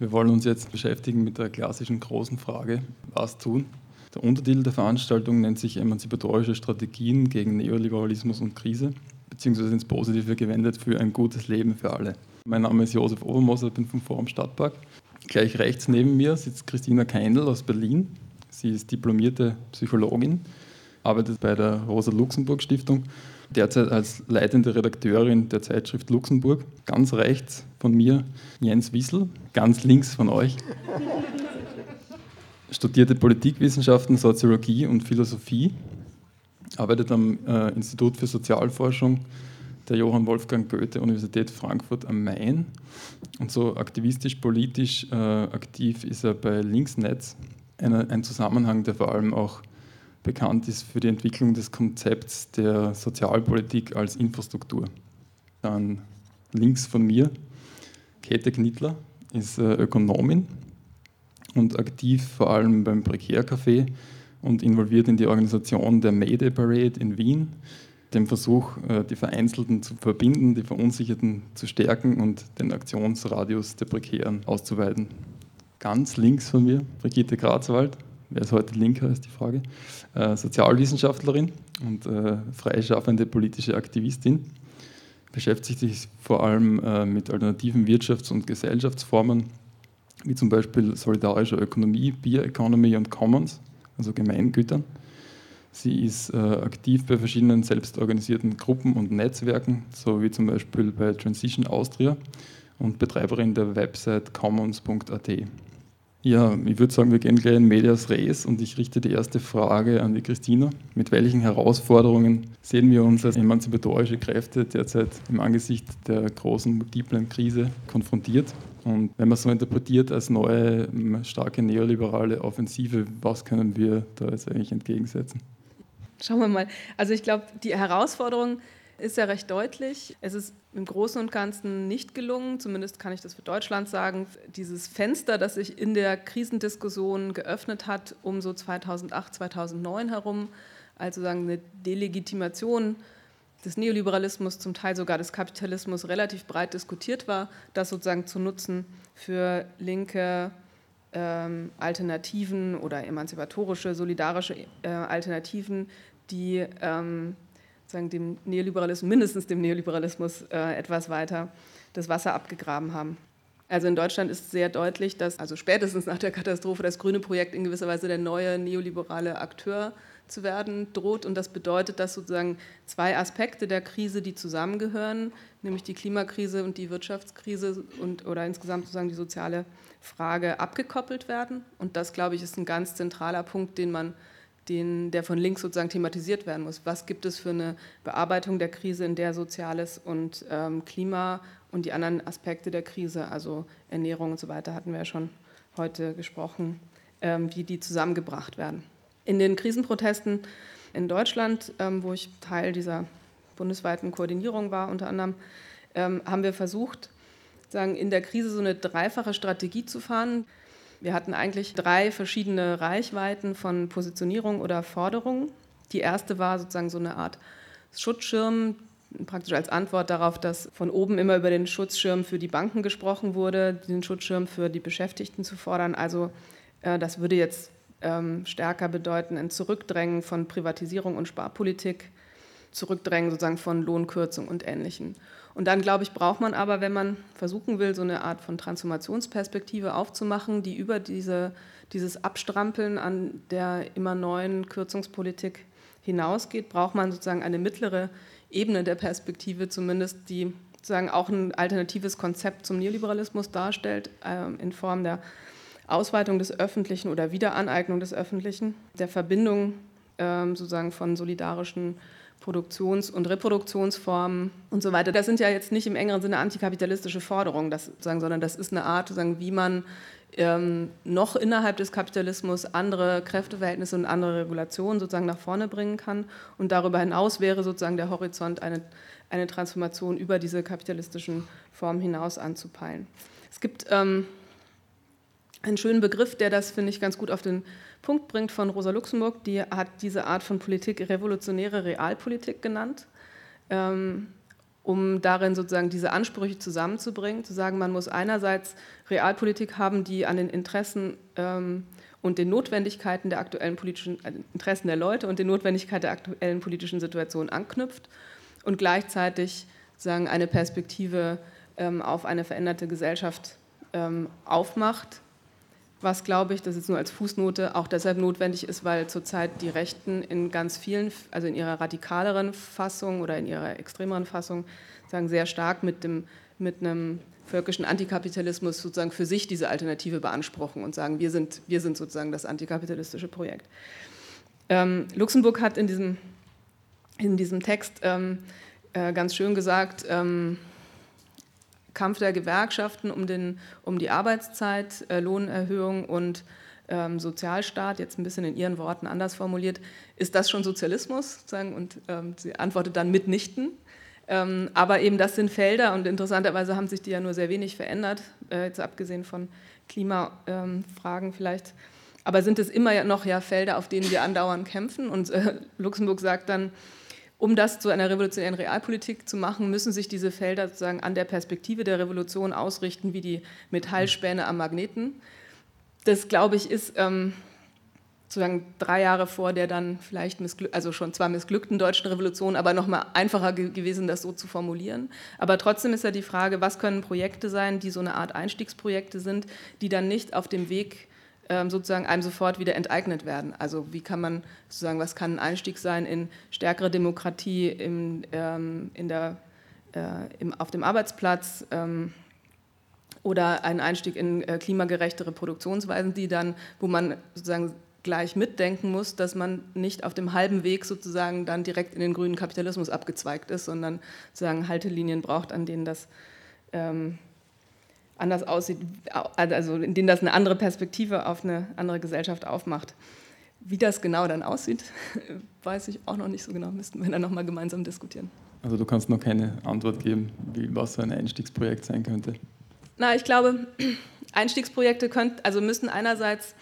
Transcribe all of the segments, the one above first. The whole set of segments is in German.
Wir wollen uns jetzt beschäftigen mit der klassischen großen Frage, was tun? Der Untertitel der Veranstaltung nennt sich Emanzipatorische Strategien gegen Neoliberalismus und Krise, beziehungsweise ins Positive gewendet für ein gutes Leben für alle. Mein Name ist Josef Obermoser, ich bin vom Forum Stadtpark. Gleich rechts neben mir sitzt Christina Keindl aus Berlin. Sie ist diplomierte Psychologin, arbeitet bei der Rosa-Luxemburg-Stiftung, derzeit als leitende Redakteurin der Zeitschrift Luxemburg. Ganz rechts von mir Jens Wissel, ganz links von euch. Studierte Politikwissenschaften, Soziologie und Philosophie, arbeitet am äh, Institut für Sozialforschung der Johann Wolfgang Goethe Universität Frankfurt am Main. Und so aktivistisch-politisch äh, aktiv ist er bei Linksnetz, eine, ein Zusammenhang, der vor allem auch bekannt ist für die Entwicklung des Konzepts der Sozialpolitik als Infrastruktur. Dann links von mir, Käthe Knittler ist äh, Ökonomin und aktiv vor allem beim Prekärcafé und involviert in die Organisation der Mayday Parade in Wien, dem Versuch, äh, die Vereinzelten zu verbinden, die Verunsicherten zu stärken und den Aktionsradius der Prekären auszuweiten. Ganz links von mir, Brigitte Grazwald, wer ist heute linker, ist die Frage, äh, Sozialwissenschaftlerin und äh, freischaffende politische Aktivistin, beschäftigt sich vor allem mit alternativen Wirtschafts- und Gesellschaftsformen, wie zum Beispiel solidarischer Ökonomie, Beer Economy und Commons, also Gemeingütern. Sie ist äh, aktiv bei verschiedenen selbstorganisierten Gruppen und Netzwerken, so wie zum Beispiel bei Transition Austria und Betreiberin der Website commons.at. Ja, ich würde sagen, wir gehen gleich in Medias Res und ich richte die erste Frage an die Christina. Mit welchen Herausforderungen sehen wir uns als emanzipatorische Kräfte derzeit im Angesicht der großen multiplen Krise konfrontiert? Und wenn man so interpretiert als neue, starke neoliberale Offensive, was können wir da jetzt eigentlich entgegensetzen? Schauen wir mal. Also ich glaube, die Herausforderung ist ja recht deutlich. Es ist im Großen und Ganzen nicht gelungen, zumindest kann ich das für Deutschland sagen, dieses Fenster, das sich in der Krisendiskussion geöffnet hat, um so 2008, 2009 herum, also sagen eine Delegitimation des Neoliberalismus, zum Teil sogar des Kapitalismus relativ breit diskutiert war, das sozusagen zu nutzen für linke ähm, Alternativen oder emanzipatorische, solidarische äh, Alternativen, die ähm, sagen, dem Neoliberalismus, mindestens dem Neoliberalismus äh, etwas weiter das Wasser abgegraben haben. Also in Deutschland ist sehr deutlich, dass also spätestens nach der Katastrophe das grüne Projekt in gewisser Weise der neue neoliberale Akteur zu werden droht. Und das bedeutet, dass sozusagen zwei Aspekte der Krise, die zusammengehören, nämlich die Klimakrise und die Wirtschaftskrise und, oder insgesamt sozusagen die soziale Frage abgekoppelt werden. Und das, glaube ich, ist ein ganz zentraler Punkt, den man den, der von links sozusagen thematisiert werden muss. Was gibt es für eine Bearbeitung der Krise, in der Soziales und ähm, Klima und die anderen Aspekte der Krise, also Ernährung und so weiter, hatten wir ja schon heute gesprochen, ähm, wie die zusammengebracht werden. In den Krisenprotesten in Deutschland, ähm, wo ich Teil dieser bundesweiten Koordinierung war, unter anderem, ähm, haben wir versucht, sagen, in der Krise so eine dreifache Strategie zu fahren. Wir hatten eigentlich drei verschiedene Reichweiten von Positionierung oder Forderungen. Die erste war sozusagen so eine Art Schutzschirm, praktisch als Antwort darauf, dass von oben immer über den Schutzschirm für die Banken gesprochen wurde, den Schutzschirm für die Beschäftigten zu fordern. Also äh, das würde jetzt ähm, stärker bedeuten, ein Zurückdrängen von Privatisierung und Sparpolitik, Zurückdrängen sozusagen von Lohnkürzung und Ähnlichem. Und dann, glaube ich, braucht man aber, wenn man versuchen will, so eine Art von Transformationsperspektive aufzumachen, die über diese, dieses Abstrampeln an der immer neuen Kürzungspolitik hinausgeht, braucht man sozusagen eine mittlere Ebene der Perspektive, zumindest die sozusagen auch ein alternatives Konzept zum Neoliberalismus darstellt, äh, in Form der Ausweitung des Öffentlichen oder Wiederaneignung des Öffentlichen, der Verbindung äh, sozusagen von solidarischen Produktions- und Reproduktionsformen und so weiter. Das sind ja jetzt nicht im engeren Sinne antikapitalistische Forderungen, das, sagen, sondern das ist eine Art, sagen, wie man ähm, noch innerhalb des Kapitalismus andere Kräfteverhältnisse und andere Regulationen sozusagen nach vorne bringen kann. Und darüber hinaus wäre sozusagen der Horizont eine, eine Transformation über diese kapitalistischen Formen hinaus anzupeilen. Es gibt ähm, einen schönen Begriff, der das, finde ich, ganz gut auf den Punkt bringt von Rosa Luxemburg. Die hat diese Art von Politik revolutionäre Realpolitik genannt. Ähm, um darin sozusagen diese Ansprüche zusammenzubringen, zu sagen, man muss einerseits Realpolitik haben, die an den Interessen ähm, und den Notwendigkeiten der aktuellen politischen Interessen der Leute und den Notwendigkeiten der aktuellen politischen Situation anknüpft und gleichzeitig sagen eine Perspektive ähm, auf eine veränderte Gesellschaft ähm, aufmacht, was glaube ich, das ist nur als Fußnote, auch deshalb notwendig ist, weil zurzeit die Rechten in ganz vielen, also in ihrer radikaleren Fassung oder in ihrer extremeren Fassung, sagen sehr stark mit dem mit einem völkischen Antikapitalismus sozusagen für sich diese Alternative beanspruchen und sagen, wir sind, wir sind sozusagen das antikapitalistische Projekt. Ähm, Luxemburg hat in diesem, in diesem Text ähm, äh, ganz schön gesagt, ähm, Kampf der Gewerkschaften um, den, um die Arbeitszeit, äh, Lohnerhöhung und ähm, Sozialstaat, jetzt ein bisschen in Ihren Worten anders formuliert, ist das schon Sozialismus? Sozusagen? Und ähm, sie antwortet dann mitnichten. Ähm, aber eben das sind Felder und interessanterweise haben sich die ja nur sehr wenig verändert, äh, jetzt abgesehen von Klimafragen vielleicht. Aber sind es immer noch ja Felder, auf denen wir andauernd kämpfen? Und äh, Luxemburg sagt dann, um das zu einer revolutionären Realpolitik zu machen, müssen sich diese Felder sozusagen an der Perspektive der Revolution ausrichten, wie die Metallspäne am Magneten. Das, glaube ich, ist ähm, sozusagen drei Jahre vor der dann vielleicht also schon zwar missglückten deutschen Revolution, aber noch mal einfacher ge gewesen, das so zu formulieren. Aber trotzdem ist ja die Frage, was können Projekte sein, die so eine Art Einstiegsprojekte sind, die dann nicht auf dem Weg sozusagen einem sofort wieder enteignet werden. Also wie kann man sozusagen, was kann ein Einstieg sein in stärkere Demokratie im, ähm, in der, äh, im, auf dem Arbeitsplatz? Ähm, oder ein Einstieg in äh, klimagerechtere Produktionsweisen, die dann, wo man sozusagen gleich mitdenken muss, dass man nicht auf dem halben Weg sozusagen dann direkt in den grünen Kapitalismus abgezweigt ist, sondern sozusagen Haltelinien braucht, an denen das ähm, anders aussieht, also in denen das eine andere Perspektive auf eine andere Gesellschaft aufmacht. Wie das genau dann aussieht, weiß ich auch noch nicht so genau. Müssten wir dann nochmal gemeinsam diskutieren. Also du kannst noch keine Antwort geben, wie, was so ein Einstiegsprojekt sein könnte. Na, ich glaube, Einstiegsprojekte könnt, also müssen einerseits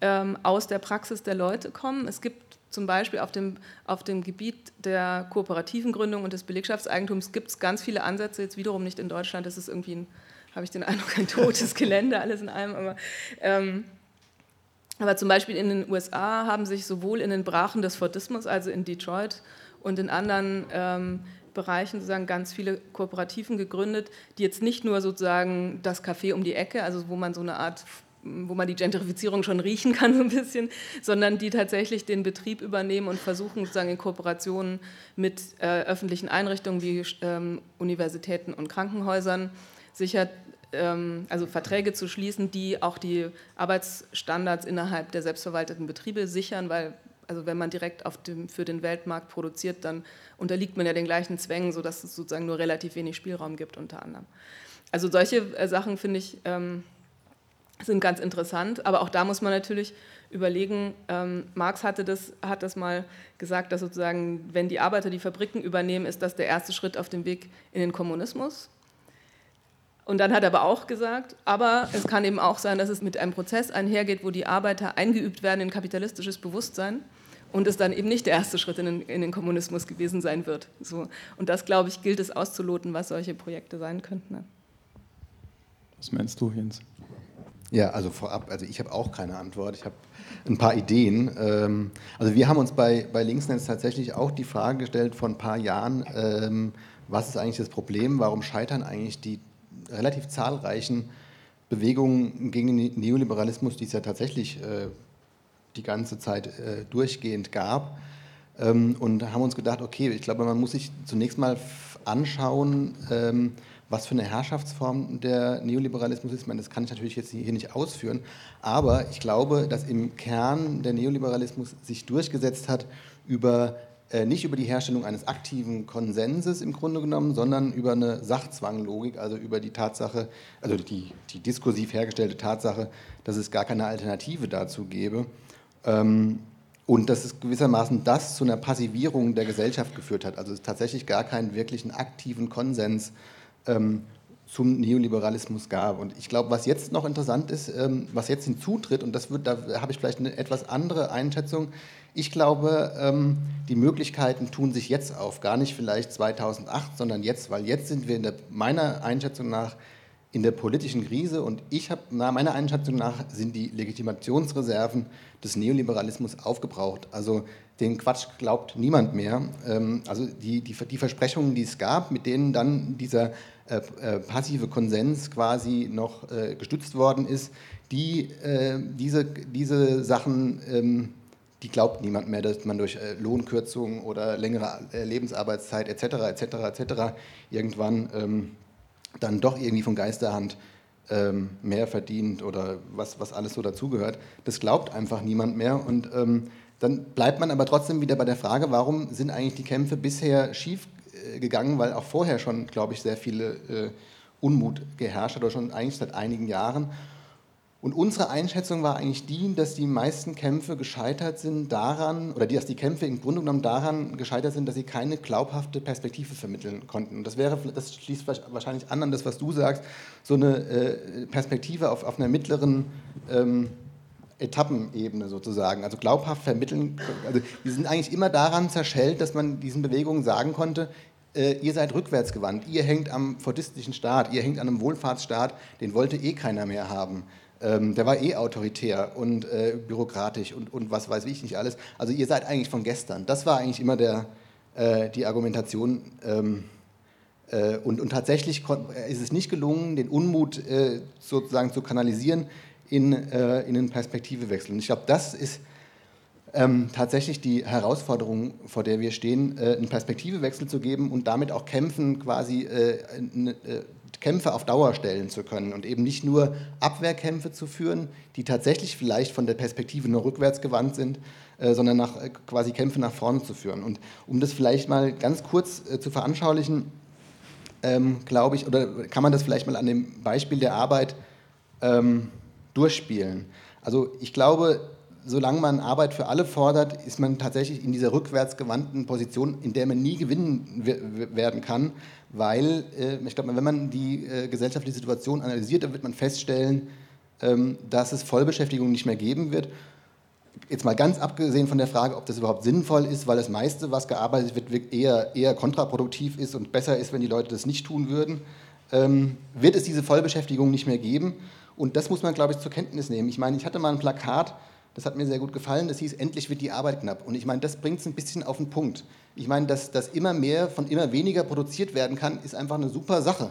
ähm, aus der Praxis der Leute kommen. Es gibt zum Beispiel auf dem, auf dem Gebiet der kooperativen Gründung und des Belegschaftseigentums gibt es ganz viele Ansätze, jetzt wiederum nicht in Deutschland, das ist irgendwie, ein, habe ich den Eindruck, ein totes Gelände, alles in allem, aber, ähm, aber zum Beispiel in den USA haben sich sowohl in den Brachen des Fordismus, also in Detroit und in anderen ähm, Bereichen sozusagen ganz viele Kooperativen gegründet, die jetzt nicht nur sozusagen das Café um die Ecke, also wo man so eine Art wo man die Gentrifizierung schon riechen kann so ein bisschen, sondern die tatsächlich den Betrieb übernehmen und versuchen sozusagen in Kooperationen mit äh, öffentlichen Einrichtungen wie ähm, Universitäten und Krankenhäusern sicher ähm, also Verträge zu schließen, die auch die Arbeitsstandards innerhalb der selbstverwalteten Betriebe sichern, weil also wenn man direkt dem, für den Weltmarkt produziert, dann unterliegt man ja den gleichen Zwängen, sodass es sozusagen nur relativ wenig Spielraum gibt unter anderem. Also solche äh, Sachen finde ich ähm, sind ganz interessant. Aber auch da muss man natürlich überlegen, ähm, Marx hatte das, hat das mal gesagt, dass sozusagen, wenn die Arbeiter die Fabriken übernehmen, ist das der erste Schritt auf dem Weg in den Kommunismus. Und dann hat er aber auch gesagt, aber es kann eben auch sein, dass es mit einem Prozess einhergeht, wo die Arbeiter eingeübt werden in kapitalistisches Bewusstsein und es dann eben nicht der erste Schritt in den, in den Kommunismus gewesen sein wird. So. Und das, glaube ich, gilt es auszuloten, was solche Projekte sein könnten. Ne? Was meinst du, Jens? Ja, also vorab, also ich habe auch keine Antwort. Ich habe ein paar Ideen. Ähm, also wir haben uns bei, bei Linksnetz tatsächlich auch die Frage gestellt vor ein paar Jahren, ähm, was ist eigentlich das Problem, warum scheitern eigentlich die relativ zahlreichen Bewegungen gegen den Neoliberalismus, die es ja tatsächlich äh, die ganze Zeit äh, durchgehend gab. Ähm, und haben uns gedacht, okay, ich glaube, man muss sich zunächst mal anschauen, was für eine Herrschaftsform der Neoliberalismus ist. Ich meine, das kann ich natürlich jetzt hier nicht ausführen, aber ich glaube, dass im Kern der Neoliberalismus sich durchgesetzt hat über nicht über die Herstellung eines aktiven Konsenses im Grunde genommen, sondern über eine Sachzwanglogik, also über die Tatsache, also die, die diskursiv hergestellte Tatsache, dass es gar keine Alternative dazu gäbe. Ähm, und dass es gewissermaßen das zu einer Passivierung der Gesellschaft geführt hat. Also es tatsächlich gar keinen wirklichen aktiven Konsens ähm, zum Neoliberalismus gab. Und ich glaube, was jetzt noch interessant ist, ähm, was jetzt hinzutritt, und das wird, da habe ich vielleicht eine etwas andere Einschätzung, ich glaube, ähm, die Möglichkeiten tun sich jetzt auf, gar nicht vielleicht 2008, sondern jetzt, weil jetzt sind wir in der, meiner Einschätzung nach in der politischen Krise und ich habe, meiner Einschätzung nach, sind die Legitimationsreserven des Neoliberalismus aufgebraucht. Also den Quatsch glaubt niemand mehr. Ähm, also die, die, die Versprechungen, die es gab, mit denen dann dieser äh, äh, passive Konsens quasi noch äh, gestützt worden ist, die, diese, diese Sachen ähm, die glaubt niemand mehr, dass man durch äh, Lohnkürzungen oder längere äh, Lebensarbeitszeit etc. etc. etc. irgendwann ähm, dann doch irgendwie von Geisterhand ähm, mehr verdient oder was, was alles so dazugehört. Das glaubt einfach niemand mehr und ähm, dann bleibt man aber trotzdem wieder bei der Frage, warum sind eigentlich die Kämpfe bisher schief äh, gegangen, weil auch vorher schon, glaube ich, sehr viele äh, Unmut geherrscht hat oder schon eigentlich seit einigen Jahren. Und unsere Einschätzung war eigentlich die, dass die meisten Kämpfe gescheitert sind daran, oder dass die Kämpfe im Grunde genommen daran gescheitert sind, dass sie keine glaubhafte Perspektive vermitteln konnten. Und das wäre, das schließt wahrscheinlich an an das, was du sagst, so eine äh, Perspektive auf, auf einer mittleren ähm, Etappenebene sozusagen. Also glaubhaft vermitteln, also die sind eigentlich immer daran zerschellt, dass man diesen Bewegungen sagen konnte, äh, ihr seid rückwärtsgewandt, ihr hängt am fordistischen Staat, ihr hängt an einem Wohlfahrtsstaat, den wollte eh keiner mehr haben. Ähm, der war eh autoritär und äh, bürokratisch und, und was weiß ich nicht alles. Also ihr seid eigentlich von gestern. Das war eigentlich immer der, äh, die Argumentation. Ähm, äh, und, und tatsächlich ist es nicht gelungen, den Unmut äh, sozusagen zu kanalisieren in, äh, in einen Perspektivewechsel. Und ich glaube, das ist ähm, tatsächlich die Herausforderung, vor der wir stehen, äh, einen Perspektivewechsel zu geben und damit auch kämpfen, quasi Kämpfe auf Dauer stellen zu können und eben nicht nur Abwehrkämpfe zu führen, die tatsächlich vielleicht von der Perspektive nur rückwärts gewandt sind, äh, sondern nach, äh, quasi Kämpfe nach vorne zu führen. Und um das vielleicht mal ganz kurz äh, zu veranschaulichen, ähm, glaube ich, oder kann man das vielleicht mal an dem Beispiel der Arbeit ähm, durchspielen. Also ich glaube, solange man Arbeit für alle fordert, ist man tatsächlich in dieser rückwärtsgewandten Position, in der man nie gewinnen werden kann, weil äh, ich glaube, wenn man die äh, gesellschaftliche Situation analysiert, dann wird man feststellen, ähm, dass es Vollbeschäftigung nicht mehr geben wird. Jetzt mal ganz abgesehen von der Frage, ob das überhaupt sinnvoll ist, weil das meiste, was gearbeitet wird, eher, eher kontraproduktiv ist und besser ist, wenn die Leute das nicht tun würden, ähm, wird es diese Vollbeschäftigung nicht mehr geben. Und das muss man, glaube ich, zur Kenntnis nehmen. Ich meine, ich hatte mal ein Plakat, das hat mir sehr gut gefallen. Das hieß, endlich wird die Arbeit knapp. Und ich meine, das bringt es ein bisschen auf den Punkt. Ich meine, dass, dass immer mehr von immer weniger produziert werden kann, ist einfach eine super Sache.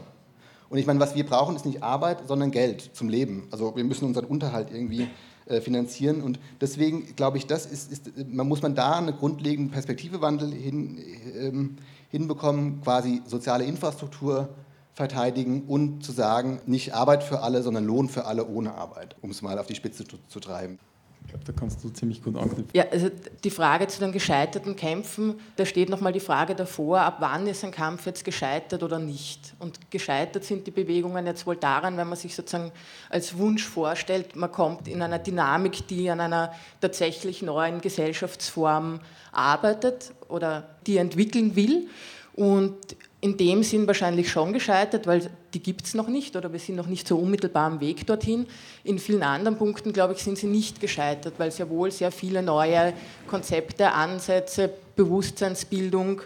Und ich meine, was wir brauchen, ist nicht Arbeit, sondern Geld zum Leben. Also wir müssen unseren Unterhalt irgendwie äh, finanzieren. Und deswegen glaube ich, das ist, ist, man muss man da einen grundlegenden Perspektivewandel hin, ähm, hinbekommen, quasi soziale Infrastruktur verteidigen und zu sagen, nicht Arbeit für alle, sondern Lohn für alle ohne Arbeit, um es mal auf die Spitze zu, zu treiben. Ich glaube, da kannst du ziemlich gut anknüpfen. Ja, also die Frage zu den gescheiterten Kämpfen, da steht nochmal die Frage davor, ab wann ist ein Kampf jetzt gescheitert oder nicht. Und gescheitert sind die Bewegungen jetzt wohl daran, wenn man sich sozusagen als Wunsch vorstellt, man kommt in einer Dynamik, die an einer tatsächlich neuen Gesellschaftsform arbeitet oder die entwickeln will. Und in dem Sinn wahrscheinlich schon gescheitert, weil die gibt es noch nicht oder wir sind noch nicht so unmittelbar am Weg dorthin. In vielen anderen Punkten, glaube ich, sind sie nicht gescheitert, weil sehr wohl sehr viele neue Konzepte, Ansätze, Bewusstseinsbildung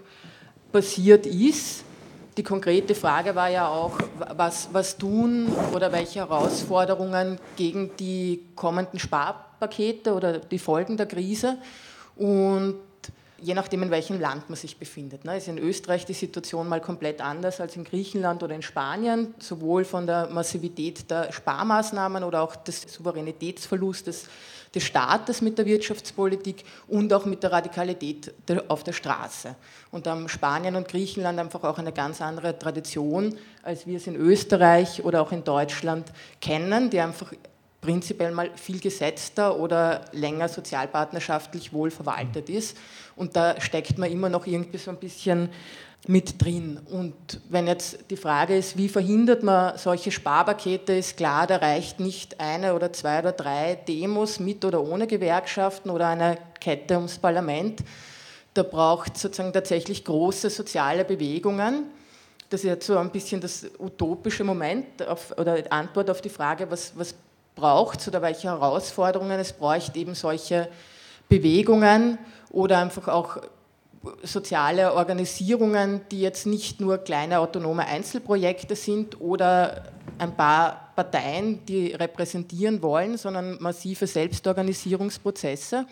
passiert ist. Die konkrete Frage war ja auch, was, was tun oder welche Herausforderungen gegen die kommenden Sparpakete oder die Folgen der Krise. Und je nachdem, in welchem Land man sich befindet. Ne? Ist in Österreich die Situation mal komplett anders als in Griechenland oder in Spanien, sowohl von der Massivität der Sparmaßnahmen oder auch des Souveränitätsverlustes des Staates mit der Wirtschaftspolitik und auch mit der Radikalität auf der Straße. Und da haben Spanien und Griechenland einfach auch eine ganz andere Tradition, als wir es in Österreich oder auch in Deutschland kennen, die einfach prinzipiell mal viel gesetzter oder länger sozialpartnerschaftlich wohl verwaltet ist. Und da steckt man immer noch irgendwie so ein bisschen mit drin. Und wenn jetzt die Frage ist, wie verhindert man solche Sparpakete, ist klar, da reicht nicht eine oder zwei oder drei Demos mit oder ohne Gewerkschaften oder eine Kette ums Parlament. Da braucht es sozusagen tatsächlich große soziale Bewegungen das ist jetzt so ein bisschen das utopische Moment auf, oder Antwort auf die Frage, was, was braucht oder welche Herausforderungen es bräuchte, eben solche Bewegungen oder einfach auch soziale Organisierungen, die jetzt nicht nur kleine autonome Einzelprojekte sind oder ein paar Parteien, die repräsentieren wollen, sondern massive Selbstorganisierungsprozesse.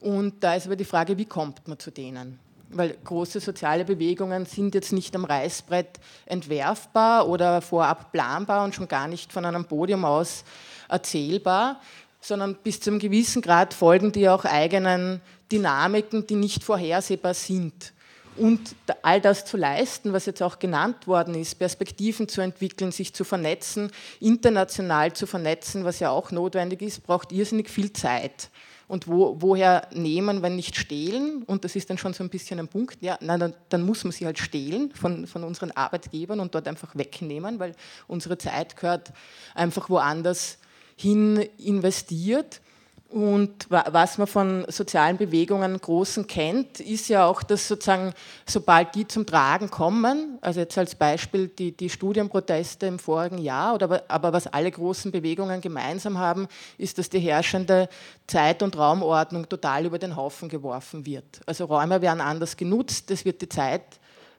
Und da ist aber die Frage, wie kommt man zu denen? Weil große soziale Bewegungen sind jetzt nicht am Reißbrett entwerfbar oder vorab planbar und schon gar nicht von einem Podium aus erzählbar, sondern bis zu einem gewissen Grad folgen die auch eigenen Dynamiken, die nicht vorhersehbar sind. Und all das zu leisten, was jetzt auch genannt worden ist, Perspektiven zu entwickeln, sich zu vernetzen, international zu vernetzen, was ja auch notwendig ist, braucht irrsinnig viel Zeit. Und wo, woher nehmen, wenn nicht stehlen? Und das ist dann schon so ein bisschen ein Punkt. Ja, nein, dann, dann, muss man sie halt stehlen von, von unseren Arbeitgebern und dort einfach wegnehmen, weil unsere Zeit gehört einfach woanders hin investiert. Und was man von sozialen Bewegungen großen kennt, ist ja auch, dass sozusagen, sobald die zum Tragen kommen, also jetzt als Beispiel die, die Studienproteste im vorigen Jahr, oder, aber was alle großen Bewegungen gemeinsam haben, ist, dass die herrschende Zeit- und Raumordnung total über den Haufen geworfen wird. Also Räume werden anders genutzt, es wird die Zeit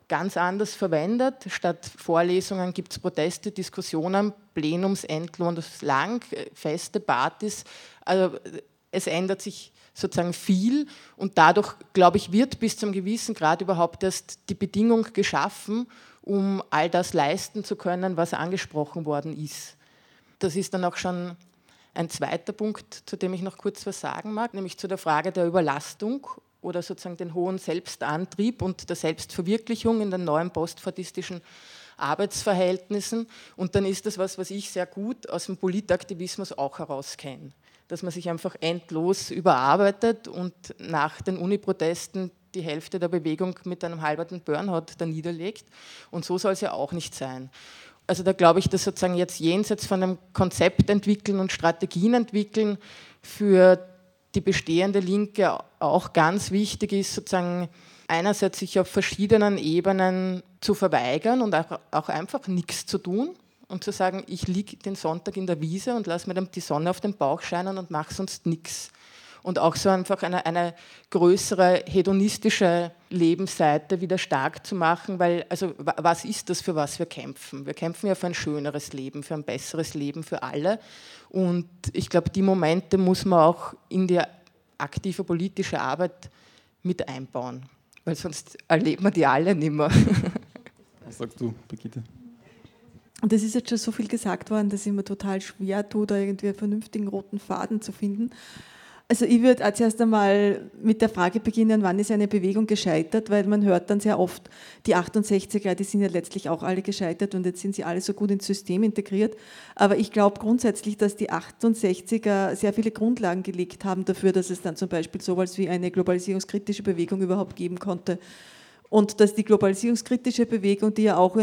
ganz anders verwendet. Statt Vorlesungen gibt es Proteste, Diskussionen, Plenums endlos lang, feste Partys. Also es ändert sich sozusagen viel und dadurch, glaube ich, wird bis zum gewissen Grad überhaupt erst die Bedingung geschaffen, um all das leisten zu können, was angesprochen worden ist. Das ist dann auch schon ein zweiter Punkt, zu dem ich noch kurz was sagen mag, nämlich zu der Frage der Überlastung oder sozusagen den hohen Selbstantrieb und der Selbstverwirklichung in den neuen postfadistischen Arbeitsverhältnissen. Und dann ist das was, was ich sehr gut aus dem Politaktivismus auch herauskenne. Dass man sich einfach endlos überarbeitet und nach den Uniprotesten die Hälfte der Bewegung mit einem halberten Burnout da niederlegt. Und so soll es ja auch nicht sein. Also da glaube ich, dass sozusagen jetzt jenseits von einem Konzept entwickeln und Strategien entwickeln für die bestehende Linke auch ganz wichtig ist, sozusagen einerseits sich auf verschiedenen Ebenen zu verweigern und auch, einfach nichts zu tun und zu sagen, ich liege den Sonntag in der Wiese und lasse mir die Sonne auf den Bauch scheinen und mache sonst nichts. Und auch so einfach eine, eine größere hedonistische Lebensseite wieder stark zu machen, weil, also was ist das, für was wir kämpfen? Wir kämpfen ja für ein schöneres Leben, für ein besseres Leben für alle. Und ich glaube, die Momente muss man auch in die aktive politische Arbeit mit einbauen, weil sonst erlebt man die alle nicht mehr. Was sagst du, Brigitte? Und es ist jetzt schon so viel gesagt worden, dass ich mir total schwer tue, da irgendwie einen vernünftigen roten Faden zu finden. Also ich würde als erst einmal mit der Frage beginnen, wann ist eine Bewegung gescheitert, weil man hört dann sehr oft, die 68er, die sind ja letztlich auch alle gescheitert und jetzt sind sie alle so gut ins System integriert. Aber ich glaube grundsätzlich, dass die 68er sehr viele Grundlagen gelegt haben dafür, dass es dann zum Beispiel so etwas wie eine globalisierungskritische Bewegung überhaupt geben konnte. Und dass die globalisierungskritische Bewegung, die ja auch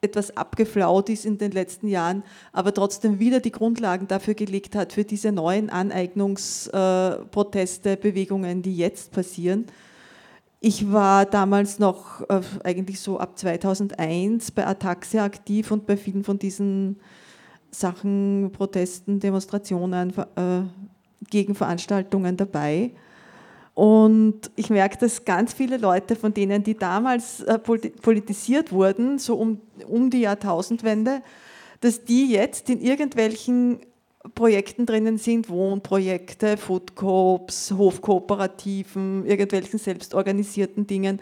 etwas abgeflaut ist in den letzten Jahren, aber trotzdem wieder die Grundlagen dafür gelegt hat, für diese neuen Aneignungsproteste, Bewegungen, die jetzt passieren. Ich war damals noch äh, eigentlich so ab 2001 bei Ataxia aktiv und bei vielen von diesen Sachen, Protesten, Demonstrationen, äh, Gegenveranstaltungen dabei. Und ich merke, dass ganz viele Leute von denen, die damals äh, politisiert wurden, so um, um die Jahrtausendwende, dass die jetzt in irgendwelchen Projekten drinnen sind, Wohnprojekte, Foodcoops, Hofkooperativen, irgendwelchen selbstorganisierten Dingen,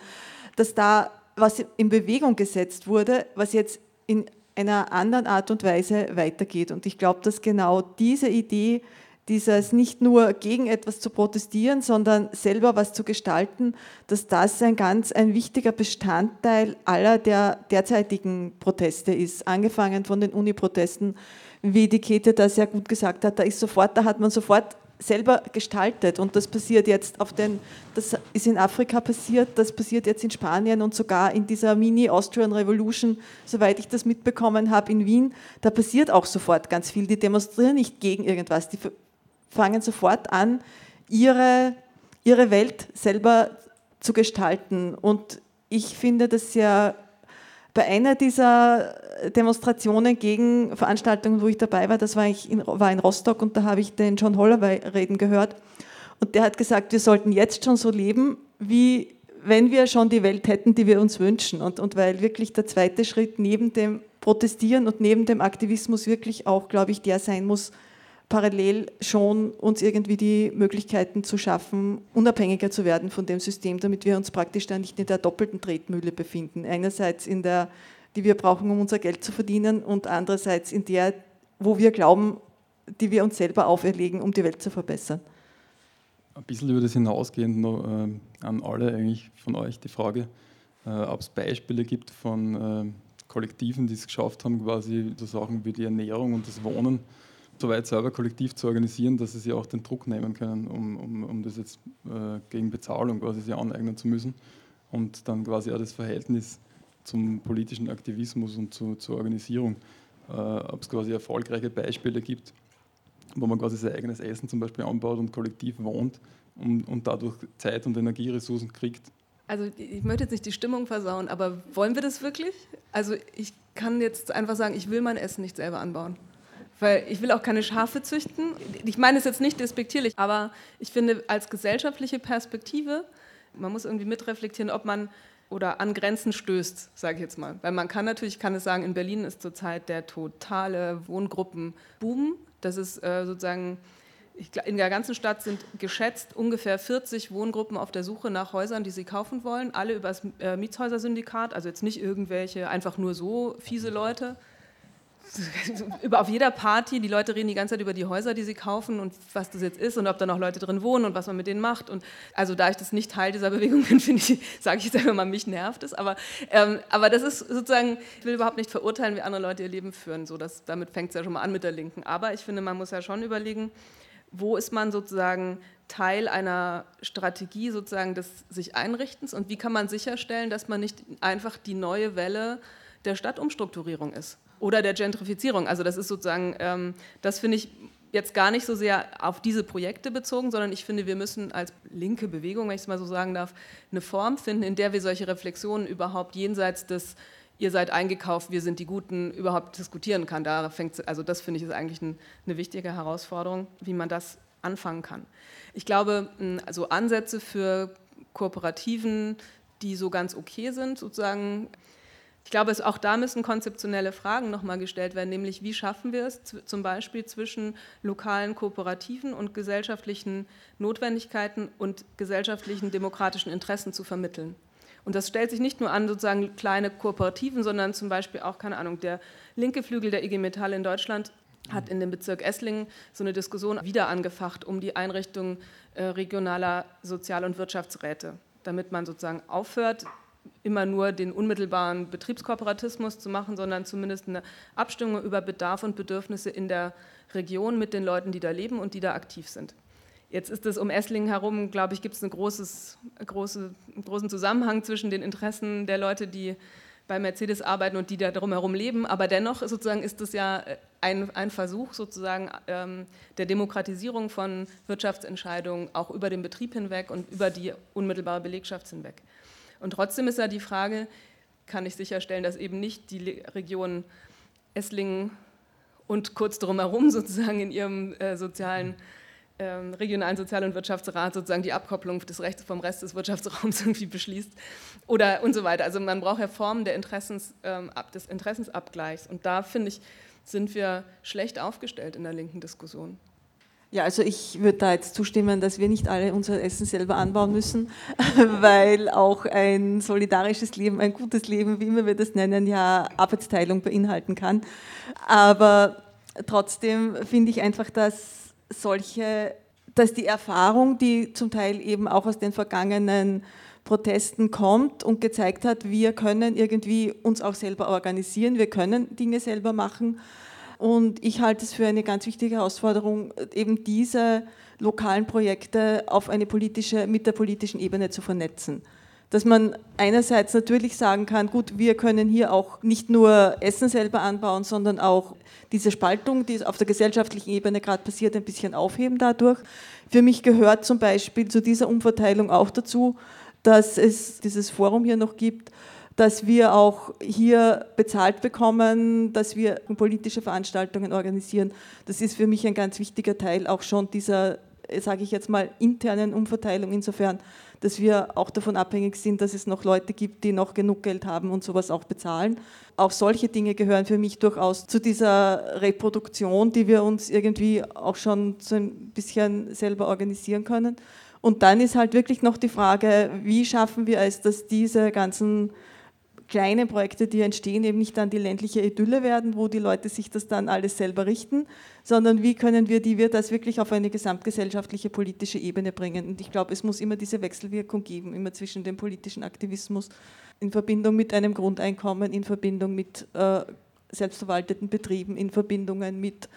dass da was in Bewegung gesetzt wurde, was jetzt in einer anderen Art und Weise weitergeht. Und ich glaube, dass genau diese Idee dieses nicht nur gegen etwas zu protestieren, sondern selber was zu gestalten, dass das ein ganz ein wichtiger Bestandteil aller der derzeitigen Proteste ist, angefangen von den Uni-Protesten, wie die Käthe da sehr gut gesagt hat, da ist sofort, da hat man sofort selber gestaltet. Und das passiert jetzt auf den, das ist in Afrika passiert, das passiert jetzt in Spanien und sogar in dieser Mini-Austrian Revolution, soweit ich das mitbekommen habe in Wien, da passiert auch sofort ganz viel. Die demonstrieren nicht gegen irgendwas, die fangen sofort an, ihre, ihre Welt selber zu gestalten. Und ich finde das sehr Bei einer dieser Demonstrationen gegen Veranstaltungen, wo ich dabei war, das war, ich in, war in Rostock und da habe ich den John Holloway reden gehört. Und der hat gesagt, wir sollten jetzt schon so leben, wie wenn wir schon die Welt hätten, die wir uns wünschen. Und, und weil wirklich der zweite Schritt neben dem Protestieren und neben dem Aktivismus wirklich auch, glaube ich, der sein muss, parallel schon uns irgendwie die Möglichkeiten zu schaffen, unabhängiger zu werden von dem System, damit wir uns praktisch dann nicht in der doppelten Tretmühle befinden. Einerseits in der, die wir brauchen, um unser Geld zu verdienen und andererseits in der, wo wir glauben, die wir uns selber auferlegen, um die Welt zu verbessern. Ein bisschen über das hinausgehend noch äh, an alle eigentlich von euch die Frage, äh, ob es Beispiele gibt von äh, Kollektiven, die es geschafft haben, quasi so Sachen wie die Ernährung und das Wohnen so weit selber kollektiv zu organisieren, dass sie sich auch den Druck nehmen können, um, um, um das jetzt äh, gegen Bezahlung quasi sich aneignen zu müssen und dann quasi auch das Verhältnis zum politischen Aktivismus und zu, zur Organisierung, äh, ob es quasi erfolgreiche Beispiele gibt, wo man quasi sein eigenes Essen zum Beispiel anbaut und kollektiv wohnt und, und dadurch Zeit und Energieressourcen kriegt. Also ich möchte jetzt nicht die Stimmung versauen, aber wollen wir das wirklich? Also ich kann jetzt einfach sagen, ich will mein Essen nicht selber anbauen. Weil ich will auch keine Schafe züchten. Ich meine es jetzt nicht despektierlich, aber ich finde als gesellschaftliche Perspektive, man muss irgendwie mitreflektieren, ob man oder an Grenzen stößt, sage ich jetzt mal. Weil man kann natürlich, kann es sagen, in Berlin ist zurzeit der totale Wohngruppenboom. Das ist äh, sozusagen, ich, in der ganzen Stadt sind geschätzt ungefähr 40 Wohngruppen auf der Suche nach Häusern, die sie kaufen wollen. Alle über das äh, Mietshäusersyndikat, also jetzt nicht irgendwelche einfach nur so fiese Leute. Über, auf jeder Party, die Leute reden die ganze Zeit über die Häuser, die sie kaufen und was das jetzt ist und ob da noch Leute drin wohnen und was man mit denen macht. Und also da ich das nicht Teil dieser Bewegung bin, finde ich, sage ich jetzt einfach mal, mich nervt es. Aber, ähm, aber das ist sozusagen, ich will überhaupt nicht verurteilen, wie andere Leute ihr Leben führen. So, dass, damit fängt es ja schon mal an mit der Linken. Aber ich finde, man muss ja schon überlegen, wo ist man sozusagen Teil einer Strategie sozusagen des sich Einrichtens und wie kann man sicherstellen, dass man nicht einfach die neue Welle der Stadtumstrukturierung ist oder der Gentrifizierung. Also das ist sozusagen, ähm, das finde ich jetzt gar nicht so sehr auf diese Projekte bezogen, sondern ich finde, wir müssen als linke Bewegung, wenn ich es mal so sagen darf, eine Form finden, in der wir solche Reflexionen überhaupt jenseits des ihr seid eingekauft, wir sind die Guten, überhaupt diskutieren kann. Da fängt, also das finde ich ist eigentlich ein, eine wichtige Herausforderung, wie man das anfangen kann. Ich glaube, also Ansätze für Kooperativen, die so ganz okay sind, sozusagen, ich glaube, es, auch da müssen konzeptionelle Fragen nochmal gestellt werden, nämlich wie schaffen wir es zum Beispiel zwischen lokalen Kooperativen und gesellschaftlichen Notwendigkeiten und gesellschaftlichen demokratischen Interessen zu vermitteln. Und das stellt sich nicht nur an sozusagen kleine Kooperativen, sondern zum Beispiel auch, keine Ahnung, der linke Flügel der IG Metall in Deutschland hat in dem Bezirk Esslingen so eine Diskussion wieder angefacht um die Einrichtung äh, regionaler Sozial- und Wirtschaftsräte, damit man sozusagen aufhört, immer nur den unmittelbaren Betriebskooperatismus zu machen, sondern zumindest eine Abstimmung über Bedarf und Bedürfnisse in der Region mit den Leuten, die da leben und die da aktiv sind. Jetzt ist es um Esslingen herum, glaube ich, gibt es einen großes, große, großen Zusammenhang zwischen den Interessen der Leute, die bei Mercedes arbeiten und die da drumherum leben. Aber dennoch sozusagen ist es ja ein, ein Versuch sozusagen ähm, der Demokratisierung von Wirtschaftsentscheidungen auch über den Betrieb hinweg und über die unmittelbare Belegschaft hinweg. Und trotzdem ist ja die Frage, kann ich sicherstellen, dass eben nicht die Region Esslingen und kurz drumherum sozusagen in ihrem äh, sozialen ähm, regionalen Sozial- und Wirtschaftsrat sozusagen die Abkopplung des Rechts vom Rest des Wirtschaftsraums irgendwie beschließt oder und so weiter. Also man braucht ja Formen der Interessens, ähm, des Interessensabgleichs und da finde ich, sind wir schlecht aufgestellt in der linken Diskussion. Ja, also ich würde da jetzt zustimmen, dass wir nicht alle unser Essen selber anbauen müssen, weil auch ein solidarisches Leben, ein gutes Leben, wie immer wir das nennen, ja Arbeitsteilung beinhalten kann. Aber trotzdem finde ich einfach, dass solche, dass die Erfahrung, die zum Teil eben auch aus den vergangenen Protesten kommt und gezeigt hat, wir können irgendwie uns auch selber organisieren, wir können Dinge selber machen. Und ich halte es für eine ganz wichtige Herausforderung, eben diese lokalen Projekte auf eine politische, mit der politischen Ebene zu vernetzen dass man einerseits natürlich sagen kann, gut, wir können hier auch nicht nur Essen selber anbauen, sondern auch diese Spaltung, die auf der gesellschaftlichen Ebene gerade passiert, ein bisschen aufheben dadurch. Für mich gehört zum Beispiel zu dieser Umverteilung auch dazu, dass es dieses Forum hier noch gibt, dass wir auch hier bezahlt bekommen, dass wir politische Veranstaltungen organisieren. Das ist für mich ein ganz wichtiger Teil auch schon dieser, sage ich jetzt mal, internen Umverteilung insofern, dass wir auch davon abhängig sind, dass es noch Leute gibt, die noch genug Geld haben und sowas auch bezahlen. Auch solche Dinge gehören für mich durchaus zu dieser Reproduktion, die wir uns irgendwie auch schon so ein bisschen selber organisieren können. Und dann ist halt wirklich noch die Frage, wie schaffen wir es, dass diese ganzen kleine Projekte, die entstehen, eben nicht dann die ländliche Idylle werden, wo die Leute sich das dann alles selber richten, sondern wie können wir die wir das wirklich auf eine gesamtgesellschaftliche politische Ebene bringen. Und ich glaube, es muss immer diese Wechselwirkung geben, immer zwischen dem politischen Aktivismus in Verbindung mit einem Grundeinkommen, in Verbindung mit äh, selbstverwalteten Betrieben, in Verbindungen mit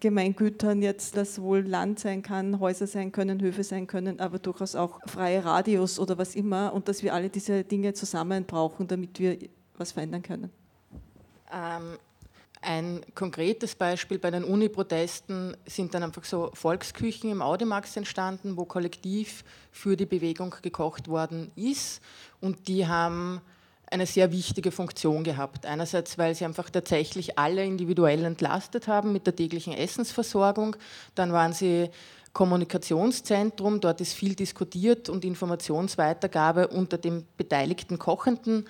Gemeingütern jetzt das wohl Land sein kann, Häuser sein können, Höfe sein können, aber durchaus auch freie Radios oder was immer und dass wir alle diese Dinge zusammen brauchen, damit wir was verändern können. Ähm, ein konkretes Beispiel bei den Uni-Protesten sind dann einfach so Volksküchen im Audimax entstanden, wo kollektiv für die Bewegung gekocht worden ist und die haben eine sehr wichtige Funktion gehabt. Einerseits, weil sie einfach tatsächlich alle individuell entlastet haben mit der täglichen Essensversorgung. Dann waren sie Kommunikationszentrum, dort ist viel diskutiert und Informationsweitergabe unter den beteiligten Kochenden,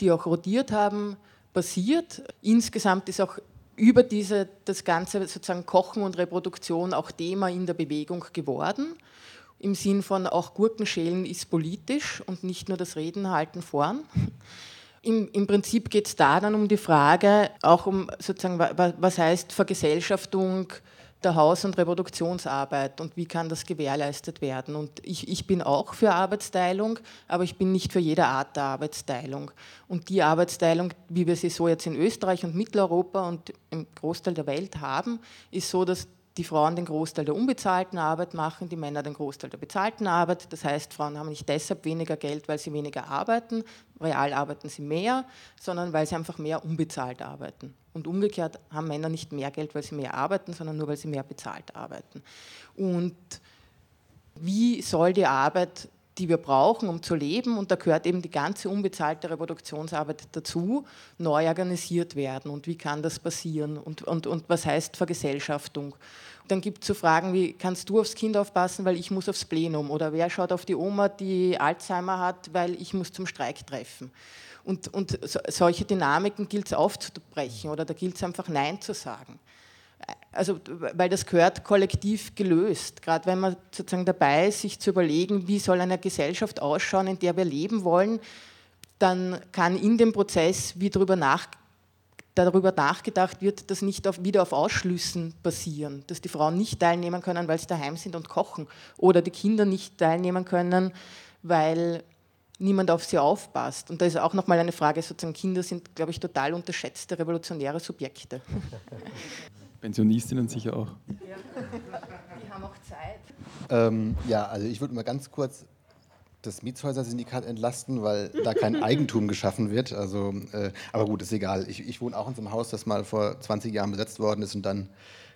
die auch rotiert haben, passiert. Insgesamt ist auch über diese, das ganze sozusagen Kochen und Reproduktion auch Thema in der Bewegung geworden im Sinn von auch Gurkenschälen ist politisch und nicht nur das Reden halten vorn. Im, Im, Prinzip geht es da dann um die Frage, auch um sozusagen, was heißt Vergesellschaftung der Haus- und Reproduktionsarbeit und wie kann das gewährleistet werden. Und ich, ich bin auch für Arbeitsteilung, aber ich bin nicht für jede Art der Arbeitsteilung. Und die Arbeitsteilung, wie wir sie so jetzt in Österreich und Mitteleuropa und im Großteil der Welt haben, ist so, dass die Frauen den Großteil der unbezahlten Arbeit machen, die Männer den Großteil der bezahlten Arbeit. Das heißt, Frauen haben nicht deshalb weniger Geld, weil sie weniger arbeiten, real arbeiten sie mehr, sondern weil sie einfach mehr unbezahlt arbeiten. Und umgekehrt haben Männer nicht mehr Geld, weil sie mehr arbeiten, sondern nur, weil sie mehr bezahlt arbeiten. Und wie soll die Arbeit die wir brauchen, um zu leben, und da gehört eben die ganze unbezahlte Reproduktionsarbeit dazu, neu organisiert werden. Und wie kann das passieren? Und, und, und was heißt Vergesellschaftung? Dann gibt es so Fragen wie, kannst du aufs Kind aufpassen, weil ich muss aufs Plenum? Oder wer schaut auf die Oma, die Alzheimer hat, weil ich muss zum Streik treffen? Und, und so, solche Dynamiken gilt es aufzubrechen oder da gilt es einfach Nein zu sagen also weil das gehört kollektiv gelöst, gerade wenn man sozusagen dabei ist, sich zu überlegen, wie soll eine Gesellschaft ausschauen, in der wir leben wollen, dann kann in dem Prozess, wie darüber, nach, darüber nachgedacht wird, das nicht auf, wieder auf Ausschlüssen basieren, dass die Frauen nicht teilnehmen können, weil sie daheim sind und kochen oder die Kinder nicht teilnehmen können, weil niemand auf sie aufpasst. Und da ist auch nochmal eine Frage, sozusagen Kinder sind, glaube ich, total unterschätzte revolutionäre Subjekte. Pensionistinnen sicher auch. Ja. Die haben auch Zeit. Ähm, ja, also ich würde mal ganz kurz das Mietshäuser-Syndikat entlasten, weil da kein Eigentum geschaffen wird. Also, äh, aber gut, ist egal. Ich, ich, wohne auch in so einem Haus, das mal vor 20 Jahren besetzt worden ist und dann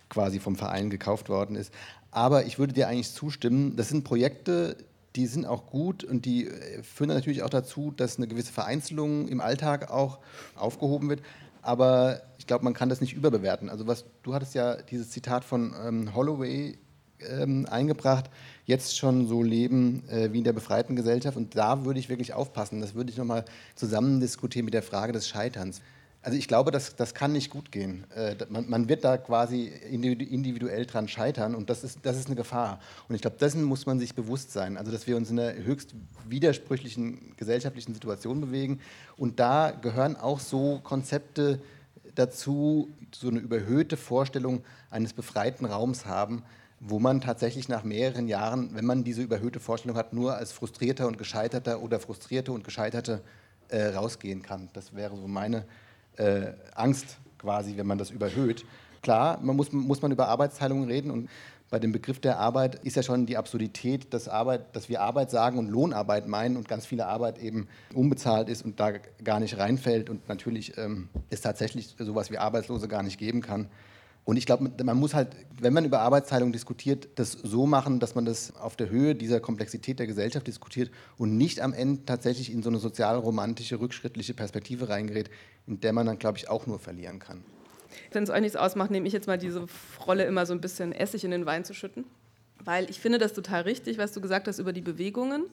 quasi vom Verein gekauft worden ist. Aber ich würde dir eigentlich zustimmen, das sind Projekte, die sind auch gut und die äh, führen natürlich auch dazu, dass eine gewisse Vereinzelung im Alltag auch aufgehoben wird aber ich glaube, man kann das nicht überbewerten. Also was du hattest ja dieses Zitat von ähm, Holloway ähm, eingebracht, jetzt schon so leben äh, wie in der befreiten Gesellschaft und da würde ich wirklich aufpassen. Das würde ich nochmal zusammen diskutieren mit der Frage des Scheiterns. Also ich glaube, das, das kann nicht gut gehen. Äh, man, man, wird da quasi individuell dran scheitern und das ist, das ist eine Gefahr. Und ich glaube, dessen muss man sich bewusst sein. Also dass wir uns in einer höchst widersprüchlichen gesellschaftlichen Situation bewegen. Und da gehören auch so Konzepte dazu, so eine überhöhte Vorstellung eines befreiten Raums haben, wo man tatsächlich nach mehreren Jahren, wenn man diese überhöhte Vorstellung hat, nur als frustrierter und gescheiterter oder frustrierte und gescheiterte äh, rausgehen kann. Das wäre so meine äh, Angst quasi, wenn man das überhöht. Klar, man muss, muss man über Arbeitsteilungen reden und bei dem Begriff der Arbeit ist ja schon die Absurdität, dass, Arbeit, dass wir Arbeit sagen und Lohnarbeit meinen und ganz viele Arbeit eben unbezahlt ist und da gar nicht reinfällt und natürlich ähm, es tatsächlich sowas wie Arbeitslose gar nicht geben kann. Und ich glaube, man muss halt, wenn man über Arbeitsteilung diskutiert, das so machen, dass man das auf der Höhe dieser Komplexität der Gesellschaft diskutiert und nicht am Ende tatsächlich in so eine sozialromantische, rückschrittliche Perspektive reingerät, in der man dann, glaube ich, auch nur verlieren kann. Wenn es euch nichts ausmacht, nehme ich jetzt mal diese Rolle immer so ein bisschen Essig in den Wein zu schütten. Weil ich finde das total richtig, was du gesagt hast über die Bewegungen.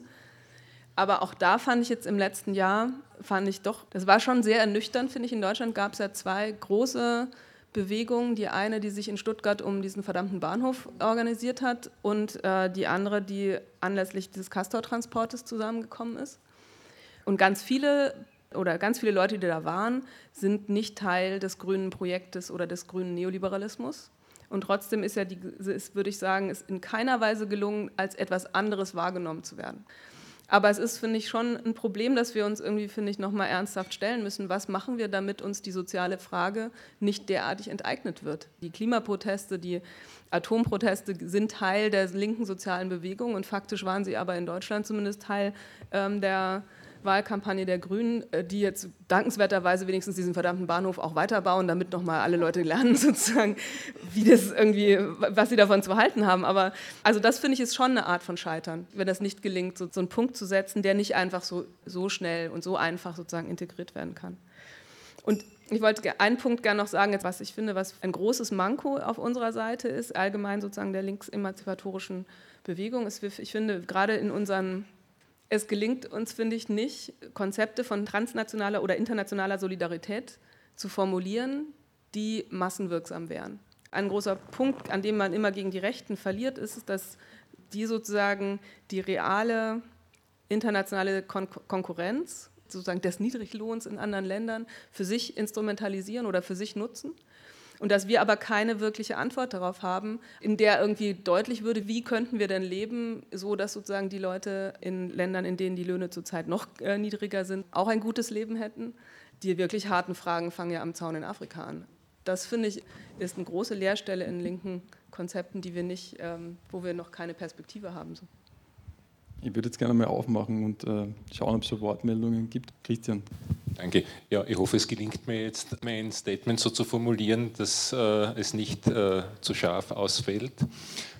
Aber auch da fand ich jetzt im letzten Jahr, fand ich doch, das war schon sehr ernüchternd, finde ich. In Deutschland gab es ja zwei große Bewegungen. Die eine, die sich in Stuttgart um diesen verdammten Bahnhof organisiert hat und äh, die andere, die anlässlich dieses Castor-Transportes zusammengekommen ist. Und ganz viele oder ganz viele Leute, die da waren, sind nicht Teil des grünen Projektes oder des grünen Neoliberalismus. Und trotzdem ist ja, die, ist, würde ich sagen, ist in keiner Weise gelungen, als etwas anderes wahrgenommen zu werden. Aber es ist, finde ich, schon ein Problem, dass wir uns irgendwie, finde ich, nochmal ernsthaft stellen müssen. Was machen wir, damit uns die soziale Frage nicht derartig enteignet wird? Die Klimaproteste, die Atomproteste sind Teil der linken sozialen Bewegung und faktisch waren sie aber in Deutschland zumindest Teil ähm, der Wahlkampagne der Grünen, äh, die jetzt dankenswerterweise wenigstens diesen verdammten Bahnhof auch weiterbauen, damit nochmal alle Leute lernen, sozusagen, wie das irgendwie, was sie davon zu halten haben. Aber also das finde ich ist schon eine Art von Scheitern, wenn das nicht gelingt, so, so einen Punkt zu setzen, der nicht einfach so, so schnell und so einfach sozusagen integriert werden kann. Und ich wollte einen Punkt gerne noch sagen, was ich finde, was ein großes Manko auf unserer Seite ist, allgemein sozusagen der linksemanzipatorischen Bewegung. Ist, ich finde, gerade in unseren es gelingt uns, finde ich, nicht, Konzepte von transnationaler oder internationaler Solidarität zu formulieren, die massenwirksam wären. Ein großer Punkt, an dem man immer gegen die Rechten verliert, ist, dass die sozusagen die reale internationale Kon Konkurrenz, sozusagen des Niedriglohns in anderen Ländern, für sich instrumentalisieren oder für sich nutzen und dass wir aber keine wirkliche Antwort darauf haben, in der irgendwie deutlich würde, wie könnten wir denn leben, so dass sozusagen die Leute in Ländern, in denen die Löhne zurzeit noch äh, niedriger sind, auch ein gutes Leben hätten. Die wirklich harten Fragen fangen ja am Zaun in Afrika an. Das finde ich ist eine große Leerstelle in linken Konzepten, die wir nicht, ähm, wo wir noch keine Perspektive haben. So. Ich würde jetzt gerne mal aufmachen und äh, schauen, ob es schon Wortmeldungen gibt. Christian. Danke. Ja, ich hoffe, es gelingt mir jetzt, mein Statement so zu formulieren, dass äh, es nicht äh, zu scharf ausfällt.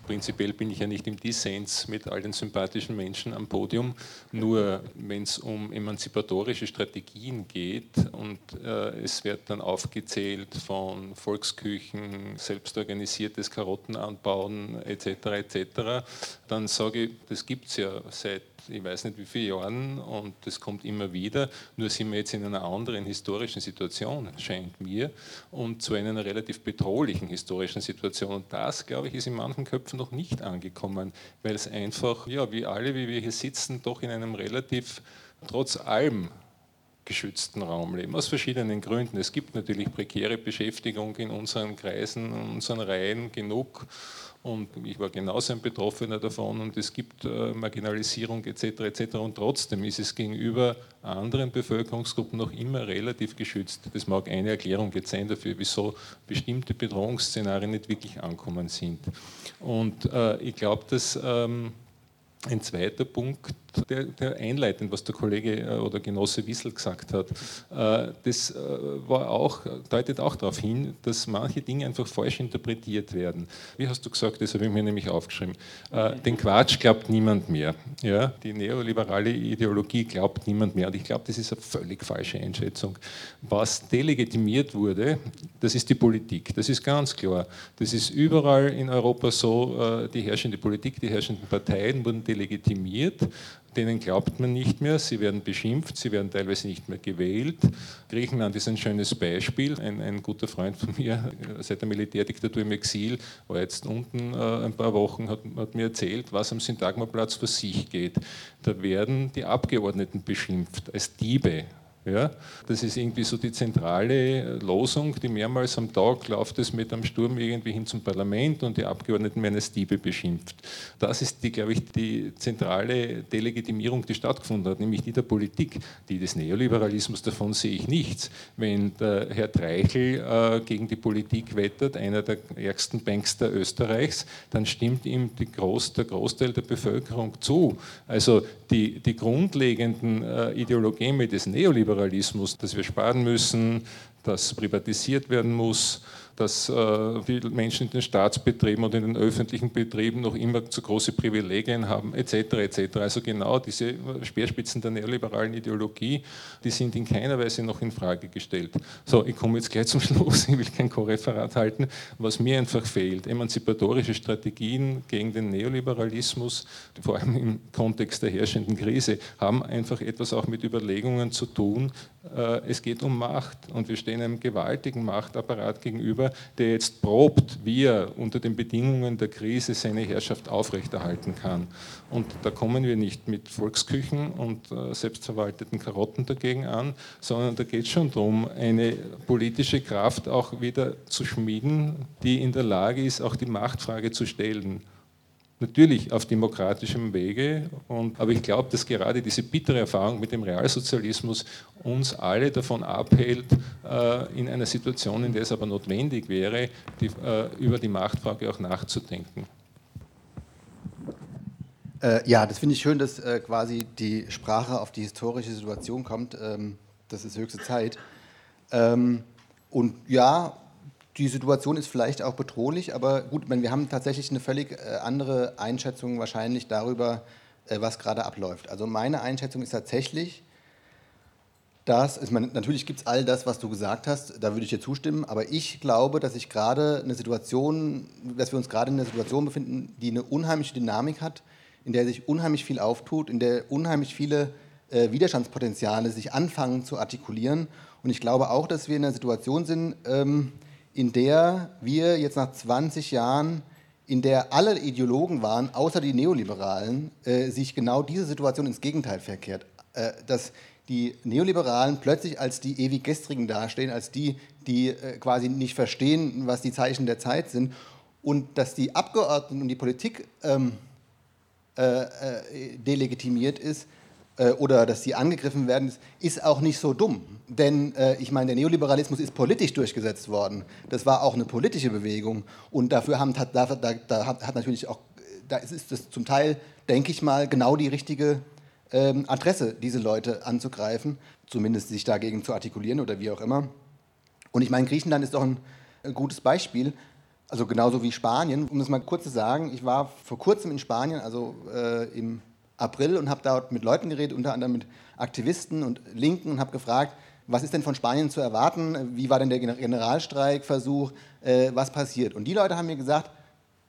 Prinzipiell bin ich ja nicht im Dissens mit all den sympathischen Menschen am Podium. Nur wenn es um emanzipatorische Strategien geht und äh, es wird dann aufgezählt von Volksküchen, selbstorganisiertes Karottenanbauen etc. etc., dann sage ich, das gibt es ja seit ich weiß nicht wie viele Jahren und das kommt immer wieder, nur sind wir jetzt in einer anderen historischen Situation, scheint mir, und zwar in einer relativ bedrohlichen historischen Situation. Und das, glaube ich, ist in manchen Köpfen noch nicht angekommen, weil es einfach, ja, wie alle, wie wir hier sitzen, doch in einem relativ, trotz allem, geschützten Raum leben, aus verschiedenen Gründen. Es gibt natürlich prekäre Beschäftigung in unseren Kreisen, in unseren Reihen genug und ich war genauso ein Betroffener davon und es gibt äh, Marginalisierung etc. etc. Und trotzdem ist es gegenüber anderen Bevölkerungsgruppen noch immer relativ geschützt. Das mag eine Erklärung jetzt sein dafür, wieso bestimmte Bedrohungsszenarien nicht wirklich ankommen sind. Und äh, ich glaube, dass ähm, ein zweiter Punkt, der, der einleitend, was der Kollege äh, oder Genosse Wissel gesagt hat, äh, das äh, war auch, deutet auch darauf hin, dass manche Dinge einfach falsch interpretiert werden. Wie hast du gesagt, das habe ich mir nämlich aufgeschrieben. Den Quatsch glaubt niemand mehr. Ja? Die neoliberale Ideologie glaubt niemand mehr. Und ich glaube, das ist eine völlig falsche Einschätzung. Was delegitimiert wurde, das ist die Politik. Das ist ganz klar. Das ist überall in Europa so, die herrschende Politik, die herrschenden Parteien wurden delegitimiert denen glaubt man nicht mehr, sie werden beschimpft, sie werden teilweise nicht mehr gewählt. Griechenland ist ein schönes Beispiel. Ein, ein guter Freund von mir seit der Militärdiktatur im Exil war jetzt unten äh, ein paar Wochen, hat, hat mir erzählt, was am Syntagmaplatz vor sich geht. Da werden die Abgeordneten beschimpft als Diebe. Ja, das ist irgendwie so die zentrale Losung, die mehrmals am Tag läuft es mit einem Sturm irgendwie hin zum Parlament und die Abgeordneten werden als Diebe beschimpft. Das ist, die, glaube ich, die zentrale Delegitimierung, die stattgefunden hat, nämlich die der Politik. Die des Neoliberalismus, davon sehe ich nichts. Wenn der Herr Treichel äh, gegen die Politik wettert, einer der ärgsten Bankster Österreichs, dann stimmt ihm Groß, der Großteil der Bevölkerung zu. Also die, die grundlegenden äh, Ideologien des Neoliberalismus, dass wir sparen müssen, dass privatisiert werden muss, dass äh, Menschen in den Staatsbetrieben oder in den öffentlichen Betrieben noch immer zu große Privilegien haben, etc. etc. Also genau diese Speerspitzen der neoliberalen Ideologie, die sind in keiner Weise noch in Frage gestellt. So, ich komme jetzt gleich zum Schluss, ich will kein Co-Referat halten. Was mir einfach fehlt, emanzipatorische Strategien gegen den Neoliberalismus, vor allem im Kontext der herrschenden Krise, haben einfach etwas auch mit Überlegungen zu tun. Äh, es geht um Macht und wir stehen einem gewaltigen Machtapparat gegenüber, der jetzt probt, wie er unter den Bedingungen der Krise seine Herrschaft aufrechterhalten kann. Und da kommen wir nicht mit Volksküchen und äh, selbstverwalteten Karotten dagegen an, sondern da geht es schon darum, eine politische Kraft auch wieder zu schmieden, die in der Lage ist, auch die Machtfrage zu stellen. Natürlich auf demokratischem Wege, und, aber ich glaube, dass gerade diese bittere Erfahrung mit dem Realsozialismus uns alle davon abhält, äh, in einer Situation, in der es aber notwendig wäre, die, äh, über die Machtfrage auch nachzudenken. Äh, ja, das finde ich schön, dass äh, quasi die Sprache auf die historische Situation kommt. Ähm, das ist höchste Zeit. Ähm, und ja, die Situation ist vielleicht auch bedrohlich, aber gut, wir haben tatsächlich eine völlig äh, andere Einschätzung wahrscheinlich darüber, äh, was gerade abläuft. Also meine Einschätzung ist tatsächlich, dass, ich meine, natürlich gibt es all das, was du gesagt hast, da würde ich dir zustimmen, aber ich glaube, dass ich gerade eine Situation, dass wir uns gerade in einer Situation befinden, die eine unheimliche Dynamik hat, in der sich unheimlich viel auftut, in der unheimlich viele äh, Widerstandspotenziale sich anfangen zu artikulieren. Und ich glaube auch, dass wir in einer Situation sind, ähm, in der wir jetzt nach 20 Jahren, in der alle Ideologen waren, außer die Neoliberalen, äh, sich genau diese Situation ins Gegenteil verkehrt. Äh, dass die Neoliberalen plötzlich als die ewig Gestrigen dastehen, als die, die äh, quasi nicht verstehen, was die Zeichen der Zeit sind. Und dass die Abgeordneten und die Politik ähm, äh, äh, delegitimiert ist, äh, oder dass sie angegriffen werden, ist auch nicht so dumm. Denn äh, ich meine, der Neoliberalismus ist politisch durchgesetzt worden. Das war auch eine politische Bewegung. Und dafür haben, da, da, da hat, hat, natürlich auch, da ist es zum Teil, denke ich mal, genau die richtige ähm, Adresse, diese Leute anzugreifen, zumindest sich dagegen zu artikulieren oder wie auch immer. Und ich meine, Griechenland ist doch ein, ein gutes Beispiel. Also genauso wie Spanien. Um das mal kurz zu sagen, ich war vor kurzem in Spanien, also äh, im April und habe dort mit Leuten geredet, unter anderem mit Aktivisten und Linken und habe gefragt, was ist denn von Spanien zu erwarten? Wie war denn der Generalstreikversuch? Äh, was passiert? Und die Leute haben mir gesagt,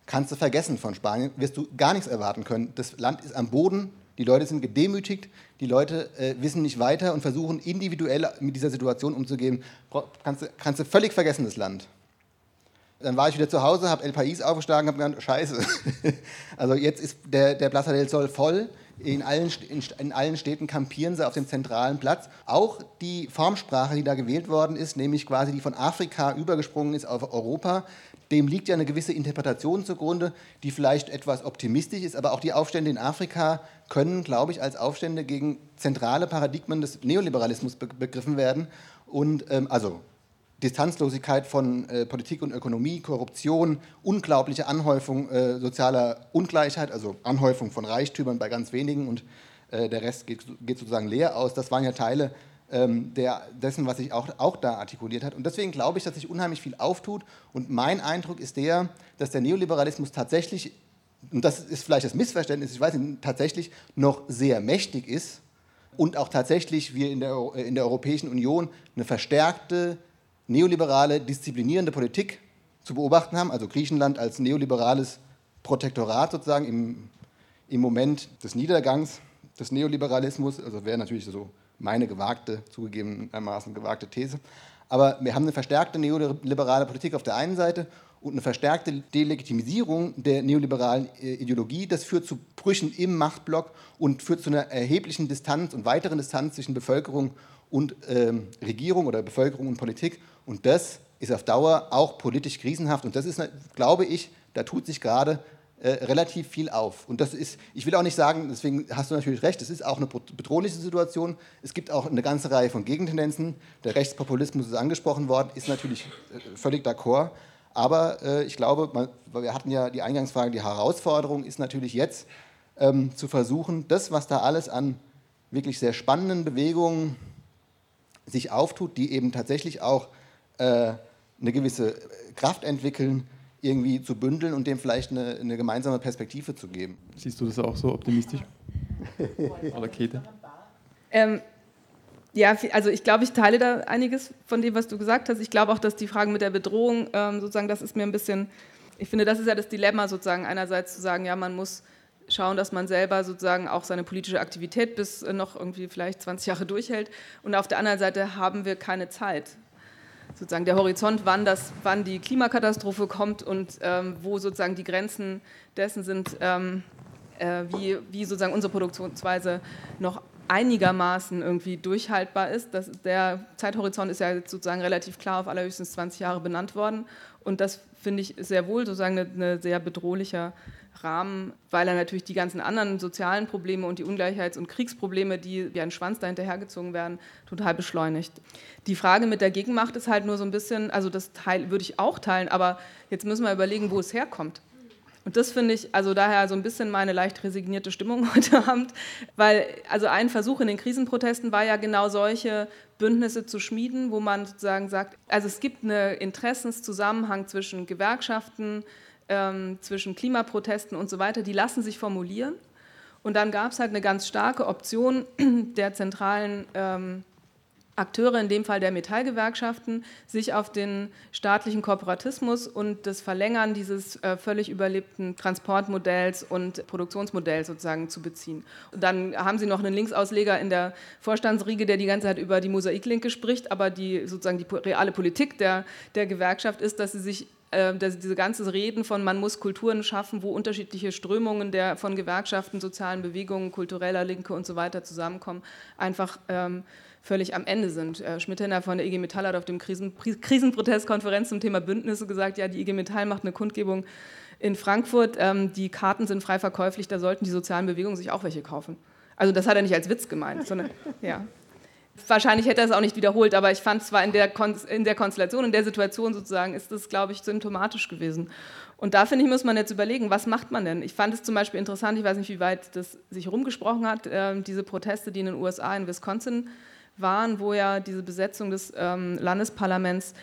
kannst du vergessen von Spanien, wirst du gar nichts erwarten können. Das Land ist am Boden, die Leute sind gedemütigt, die Leute äh, wissen nicht weiter und versuchen individuell mit dieser Situation umzugehen. Kannst kannst du völlig vergessen, das Land. Dann war ich wieder zu Hause, habe El País aufgeschlagen, habe gedacht, scheiße. also jetzt ist der, der Plaza del Sol voll. In allen, in, in, allen Städten kampieren sie auf dem zentralen Platz. Auch die Formsprache, die da gewählt worden ist, nämlich quasi die von Afrika übergesprungen ist auf Europa, dem liegt ja eine gewisse Interpretation zugrunde, die vielleicht etwas optimistisch ist, aber auch die Aufstände in Afrika können, glaube ich, als Aufstände gegen zentrale Paradigmen des Neoliberalismus begriffen werden. Und ähm, also Distanzlosigkeit von äh, Politik und Ökonomie, Korruption, unglaubliche Anhäufung äh, sozialer Ungleichheit, also Anhäufung von Reichtümern bei ganz wenigen und äh, der Rest geht, geht, sozusagen leer aus. Das waren ja Teile ähm, der, dessen, was sich auch, auch da artikuliert hat. Und deswegen glaube ich, dass sich unheimlich viel auftut. Und mein Eindruck ist der, dass der Neoliberalismus tatsächlich, und das ist vielleicht das Missverständnis, ich weiß nicht, tatsächlich noch sehr mächtig ist und auch tatsächlich wir in der, in der Europäischen Union eine verstärkte neoliberale, disziplinierende Politik zu beobachten haben, also Griechenland als neoliberales Protektorat sozusagen im, im Moment des Niedergangs des Neoliberalismus, also wäre natürlich so meine gewagte, zugegebenermaßen gewagte These. Aber wir haben eine verstärkte neoliberale Politik auf der einen Seite und eine verstärkte Delegitimisierung der neoliberalen äh, Ideologie. Das führt zu Brüchen im Machtblock und führt zu einer erheblichen Distanz und weiteren Distanz zwischen Bevölkerung und ähm, Regierung oder Bevölkerung und Politik. Und das ist auf Dauer auch politisch krisenhaft. Und das ist, glaube ich, da tut sich gerade äh, relativ viel auf. Und das ist, ich will auch nicht sagen, deswegen hast du natürlich recht, es ist auch eine bedrohliche Situation. Es gibt auch eine ganze Reihe von Gegentendenzen. Der Rechtspopulismus ist angesprochen worden, ist natürlich äh, völlig d'accord. Aber äh, ich glaube, man, wir hatten ja die Eingangsfrage, die Herausforderung ist natürlich jetzt ähm, zu versuchen, das, was da alles an wirklich sehr spannenden Bewegungen sich auftut, die eben tatsächlich auch äh, eine gewisse Kraft entwickeln, irgendwie zu bündeln und dem vielleicht eine, eine gemeinsame Perspektive zu geben. Siehst du das auch so optimistisch? Oder Käthe? Ähm, ja, also ich glaube, ich teile da einiges von dem, was du gesagt hast. Ich glaube auch, dass die Fragen mit der Bedrohung ähm, sozusagen, das ist mir ein bisschen, ich finde, das ist ja das Dilemma sozusagen einerseits zu sagen, ja, man muss schauen, dass man selber sozusagen auch seine politische Aktivität bis noch irgendwie vielleicht 20 Jahre durchhält. Und auf der anderen Seite haben wir keine Zeit. Sozusagen der Horizont, wann, das, wann die Klimakatastrophe kommt und ähm, wo sozusagen die Grenzen dessen sind, ähm, äh, wie, wie sozusagen unsere Produktionsweise noch einigermaßen irgendwie durchhaltbar ist. Das, der Zeithorizont ist ja sozusagen relativ klar auf allerhöchstens 20 Jahre benannt worden. Und das finde ich sehr wohl sozusagen eine, eine sehr bedrohlicher Rahmen, weil er natürlich die ganzen anderen sozialen Probleme und die Ungleichheits- und Kriegsprobleme, die wie ein Schwanz dahinterhergezogen werden, total beschleunigt. Die Frage mit der Gegenmacht ist halt nur so ein bisschen, also das Teil würde ich auch teilen, aber jetzt müssen wir überlegen, wo es herkommt. Und das finde ich, also daher so ein bisschen meine leicht resignierte Stimmung heute Abend, weil also ein Versuch in den Krisenprotesten war ja genau solche Bündnisse zu schmieden, wo man sozusagen sagt, also es gibt einen Interessenszusammenhang zwischen Gewerkschaften, ähm, zwischen Klimaprotesten und so weiter, die lassen sich formulieren. Und dann gab es halt eine ganz starke Option der zentralen ähm, Akteure, in dem Fall der Metallgewerkschaften, sich auf den staatlichen Kooperatismus und das Verlängern dieses äh, völlig überlebten Transportmodells und Produktionsmodells sozusagen zu beziehen. Und dann haben sie noch einen Linksausleger in der Vorstandsriege, der die ganze Zeit über die Mosaiklinke spricht, aber die sozusagen die reale Politik der, der Gewerkschaft ist, dass sie sich äh, diese ganze Reden von, man muss Kulturen schaffen, wo unterschiedliche Strömungen der, von Gewerkschaften, sozialen Bewegungen, kultureller Linke und so weiter zusammenkommen, einfach ähm, völlig am Ende sind. Äh, Schmidtender von der IG Metall hat auf dem Krisen Krisenprotestkonferenz zum Thema Bündnisse gesagt, ja, die IG Metall macht eine Kundgebung in Frankfurt, ähm, die Karten sind frei verkäuflich, da sollten die sozialen Bewegungen sich auch welche kaufen. Also das hat er nicht als Witz gemeint, sondern ja. Wahrscheinlich hätte er es auch nicht wiederholt, aber ich fand zwar in der, in der Konstellation, in der Situation sozusagen, ist das, glaube ich, symptomatisch gewesen. Und da finde ich, muss man jetzt überlegen, was macht man denn? Ich fand es zum Beispiel interessant, ich weiß nicht, wie weit das sich rumgesprochen hat, äh, diese Proteste, die in den USA, in Wisconsin waren, wo ja diese Besetzung des ähm, Landesparlaments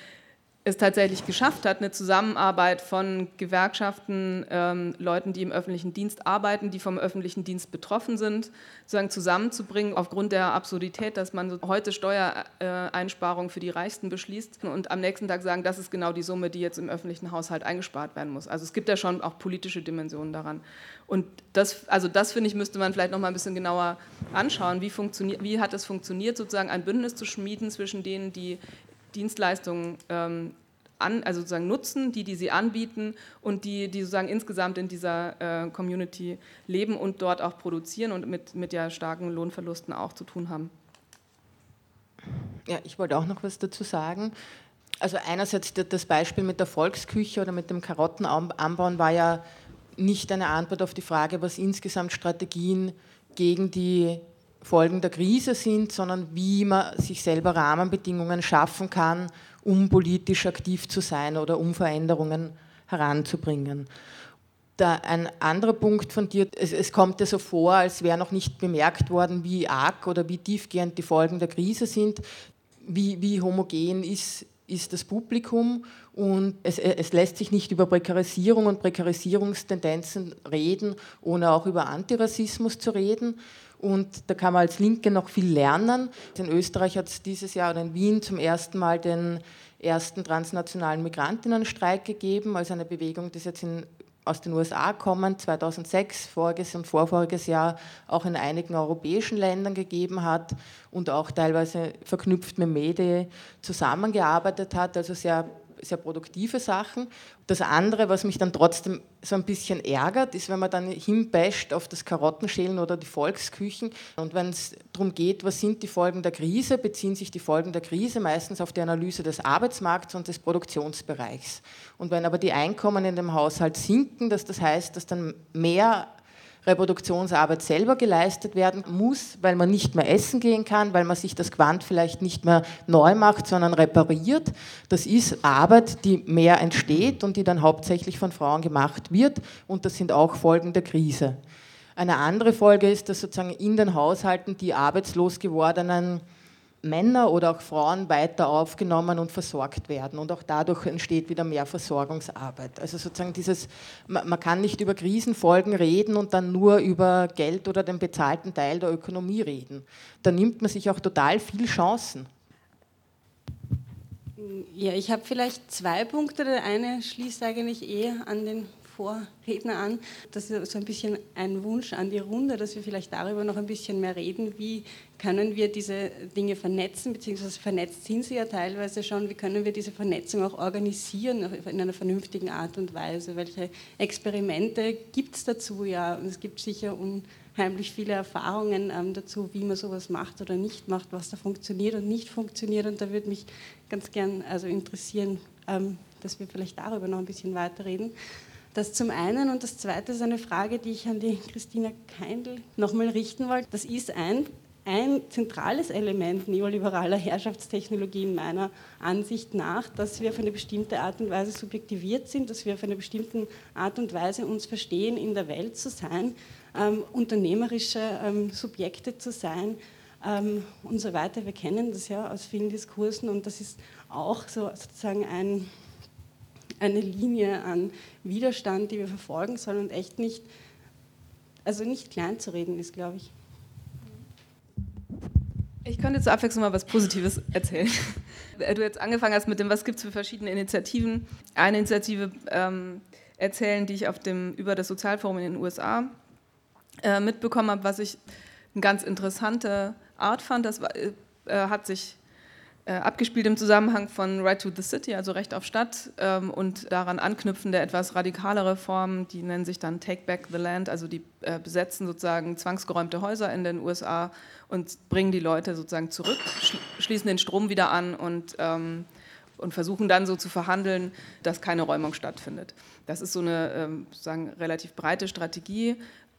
es tatsächlich geschafft hat, eine Zusammenarbeit von Gewerkschaften, ähm, Leuten, die im öffentlichen Dienst arbeiten, die vom öffentlichen Dienst betroffen sind, sozusagen zusammenzubringen, aufgrund der Absurdität, dass man heute Steuereinsparungen für die Reichsten beschließt und am nächsten Tag sagen, das ist genau die Summe, die jetzt im öffentlichen Haushalt eingespart werden muss. Also es gibt ja schon auch politische Dimensionen daran. Und das, also das finde ich, müsste man vielleicht noch mal ein bisschen genauer anschauen. Wie, wie hat es funktioniert, sozusagen ein Bündnis zu schmieden zwischen denen, die Dienstleistungen ähm, an, also sozusagen nutzen, die, die sie anbieten und die, die sozusagen insgesamt in dieser äh, Community leben und dort auch produzieren und mit, mit ja starken Lohnverlusten auch zu tun haben. Ja, ich wollte auch noch was dazu sagen. Also einerseits das Beispiel mit der Volksküche oder mit dem Karottenanbauen war ja nicht eine Antwort auf die Frage, was insgesamt Strategien gegen die Folgen der Krise sind, sondern wie man sich selber Rahmenbedingungen schaffen kann, um politisch aktiv zu sein oder um Veränderungen heranzubringen. Da ein anderer Punkt von dir, es, es kommt ja so vor, als wäre noch nicht bemerkt worden, wie arg oder wie tiefgehend die Folgen der Krise sind, wie, wie homogen ist, ist das Publikum und es, es, lässt sich nicht über Prekarisierung und Prekarisierungstendenzen reden, ohne auch über Antirassismus zu reden. Und da kann man als Linke noch viel lernen. In Österreich hat es dieses Jahr oder in Wien zum ersten Mal den ersten transnationalen Migrantinnenstreik gegeben, also eine Bewegung, die jetzt in, aus den USA kommt, 2006, voriges und vorvoriges Jahr auch in einigen europäischen Ländern gegeben hat und auch teilweise verknüpft mit Medien zusammengearbeitet hat, also sehr sehr produktive Sachen. Das andere, was mich dann trotzdem so ein bisschen ärgert, ist, wenn man dann hinbasht auf das Karottenschälen oder die Volksküchen. Und wenn es darum geht, was sind die Folgen der Krise, beziehen sich die Folgen der Krise meistens auf die Analyse des Arbeitsmarkts und des Produktionsbereichs. Und wenn aber die Einkommen in dem Haushalt sinken, dass das heißt, dass dann mehr Reproduktionsarbeit selber geleistet werden muss, weil man nicht mehr essen gehen kann, weil man sich das Quant vielleicht nicht mehr neu macht, sondern repariert. Das ist Arbeit, die mehr entsteht und die dann hauptsächlich von Frauen gemacht wird und das sind auch Folgen der Krise. Eine andere Folge ist, dass sozusagen in den Haushalten die arbeitslos gewordenen Männer oder auch Frauen weiter aufgenommen und versorgt werden. Und auch dadurch entsteht wieder mehr Versorgungsarbeit. Also sozusagen dieses, man kann nicht über Krisenfolgen reden und dann nur über Geld oder den bezahlten Teil der Ökonomie reden. Da nimmt man sich auch total viel Chancen. Ja, ich habe vielleicht zwei Punkte. Der eine schließt eigentlich eher an den Vorredner an. Das ist so ein bisschen ein Wunsch an die Runde, dass wir vielleicht darüber noch ein bisschen mehr reden. Wie können wir diese Dinge vernetzen, beziehungsweise vernetzt sind sie ja teilweise schon. Wie können wir diese Vernetzung auch organisieren in einer vernünftigen Art und Weise? Welche Experimente gibt es dazu? Ja, und es gibt sicher unheimlich viele Erfahrungen ähm, dazu, wie man sowas macht oder nicht macht, was da funktioniert und nicht funktioniert. Und da würde mich ganz gern also interessieren, ähm, dass wir vielleicht darüber noch ein bisschen weiterreden. Das zum einen und das zweite ist eine Frage, die ich an die Christina Keindl nochmal richten wollte. Das ist ein, ein zentrales Element neoliberaler Herrschaftstechnologie in meiner Ansicht nach, dass wir auf eine bestimmte Art und Weise subjektiviert sind, dass wir auf eine bestimmte Art und Weise uns verstehen, in der Welt zu sein, ähm, unternehmerische ähm, Subjekte zu sein, ähm, und so weiter. Wir kennen das ja aus vielen Diskursen und das ist auch so sozusagen ein, eine Linie an Widerstand, die wir verfolgen sollen und echt nicht, also nicht klein zu reden ist, glaube ich. Ich könnte zur Abwechslung mal was Positives erzählen. Du jetzt angefangen hast mit dem, was gibt es für verschiedene Initiativen. Eine Initiative ähm, erzählen, die ich auf dem, über das Sozialforum in den USA äh, mitbekommen habe, was ich eine ganz interessante Art fand. Das war, äh, hat sich äh, abgespielt im Zusammenhang von Right to the City, also Recht auf Stadt, ähm, und daran anknüpfende etwas radikalere Formen, die nennen sich dann Take Back the Land, also die äh, besetzen sozusagen zwangsgeräumte Häuser in den USA und bringen die Leute sozusagen zurück, schließen den Strom wieder an und, ähm, und versuchen dann so zu verhandeln, dass keine Räumung stattfindet. Das ist so eine ähm, relativ breite Strategie,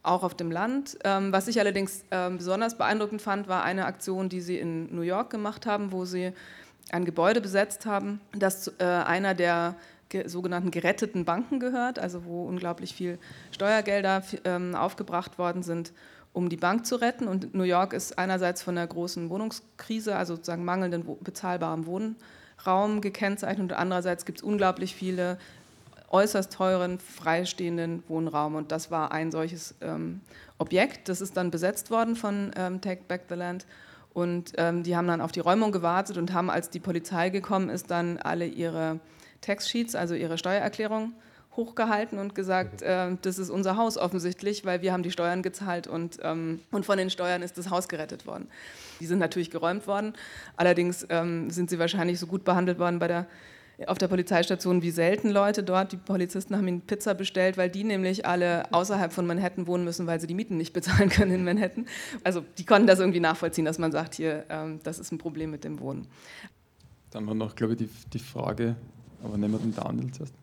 auch auf dem Land. Ähm, was ich allerdings ähm, besonders beeindruckend fand, war eine Aktion, die sie in New York gemacht haben, wo sie ein Gebäude besetzt haben, das äh, einer der sogenannten geretteten Banken gehört, also wo unglaublich viel Steuergelder ähm, aufgebracht worden sind, um die Bank zu retten. Und New York ist einerseits von einer großen Wohnungskrise, also sozusagen mangelnden bezahlbarem Wohnraum gekennzeichnet und andererseits gibt es unglaublich viele äußerst teuren freistehenden Wohnraum. Und das war ein solches ähm, Objekt. Das ist dann besetzt worden von ähm, Take Back the Land. Und ähm, die haben dann auf die Räumung gewartet und haben, als die Polizei gekommen ist, dann alle ihre Tax-Sheets, also ihre Steuererklärung, hochgehalten und gesagt, äh, das ist unser Haus offensichtlich, weil wir haben die Steuern gezahlt und, ähm, und von den Steuern ist das Haus gerettet worden. Die sind natürlich geräumt worden, allerdings ähm, sind sie wahrscheinlich so gut behandelt worden bei der auf der Polizeistation wie selten Leute dort. Die Polizisten haben ihnen Pizza bestellt, weil die nämlich alle außerhalb von Manhattan wohnen müssen, weil sie die Mieten nicht bezahlen können in Manhattan. Also die konnten das irgendwie nachvollziehen, dass man sagt, hier, ähm, das ist ein Problem mit dem Wohnen. Dann war noch, glaube ich, die, die Frage, aber nehmen wir den Daniel zuerst.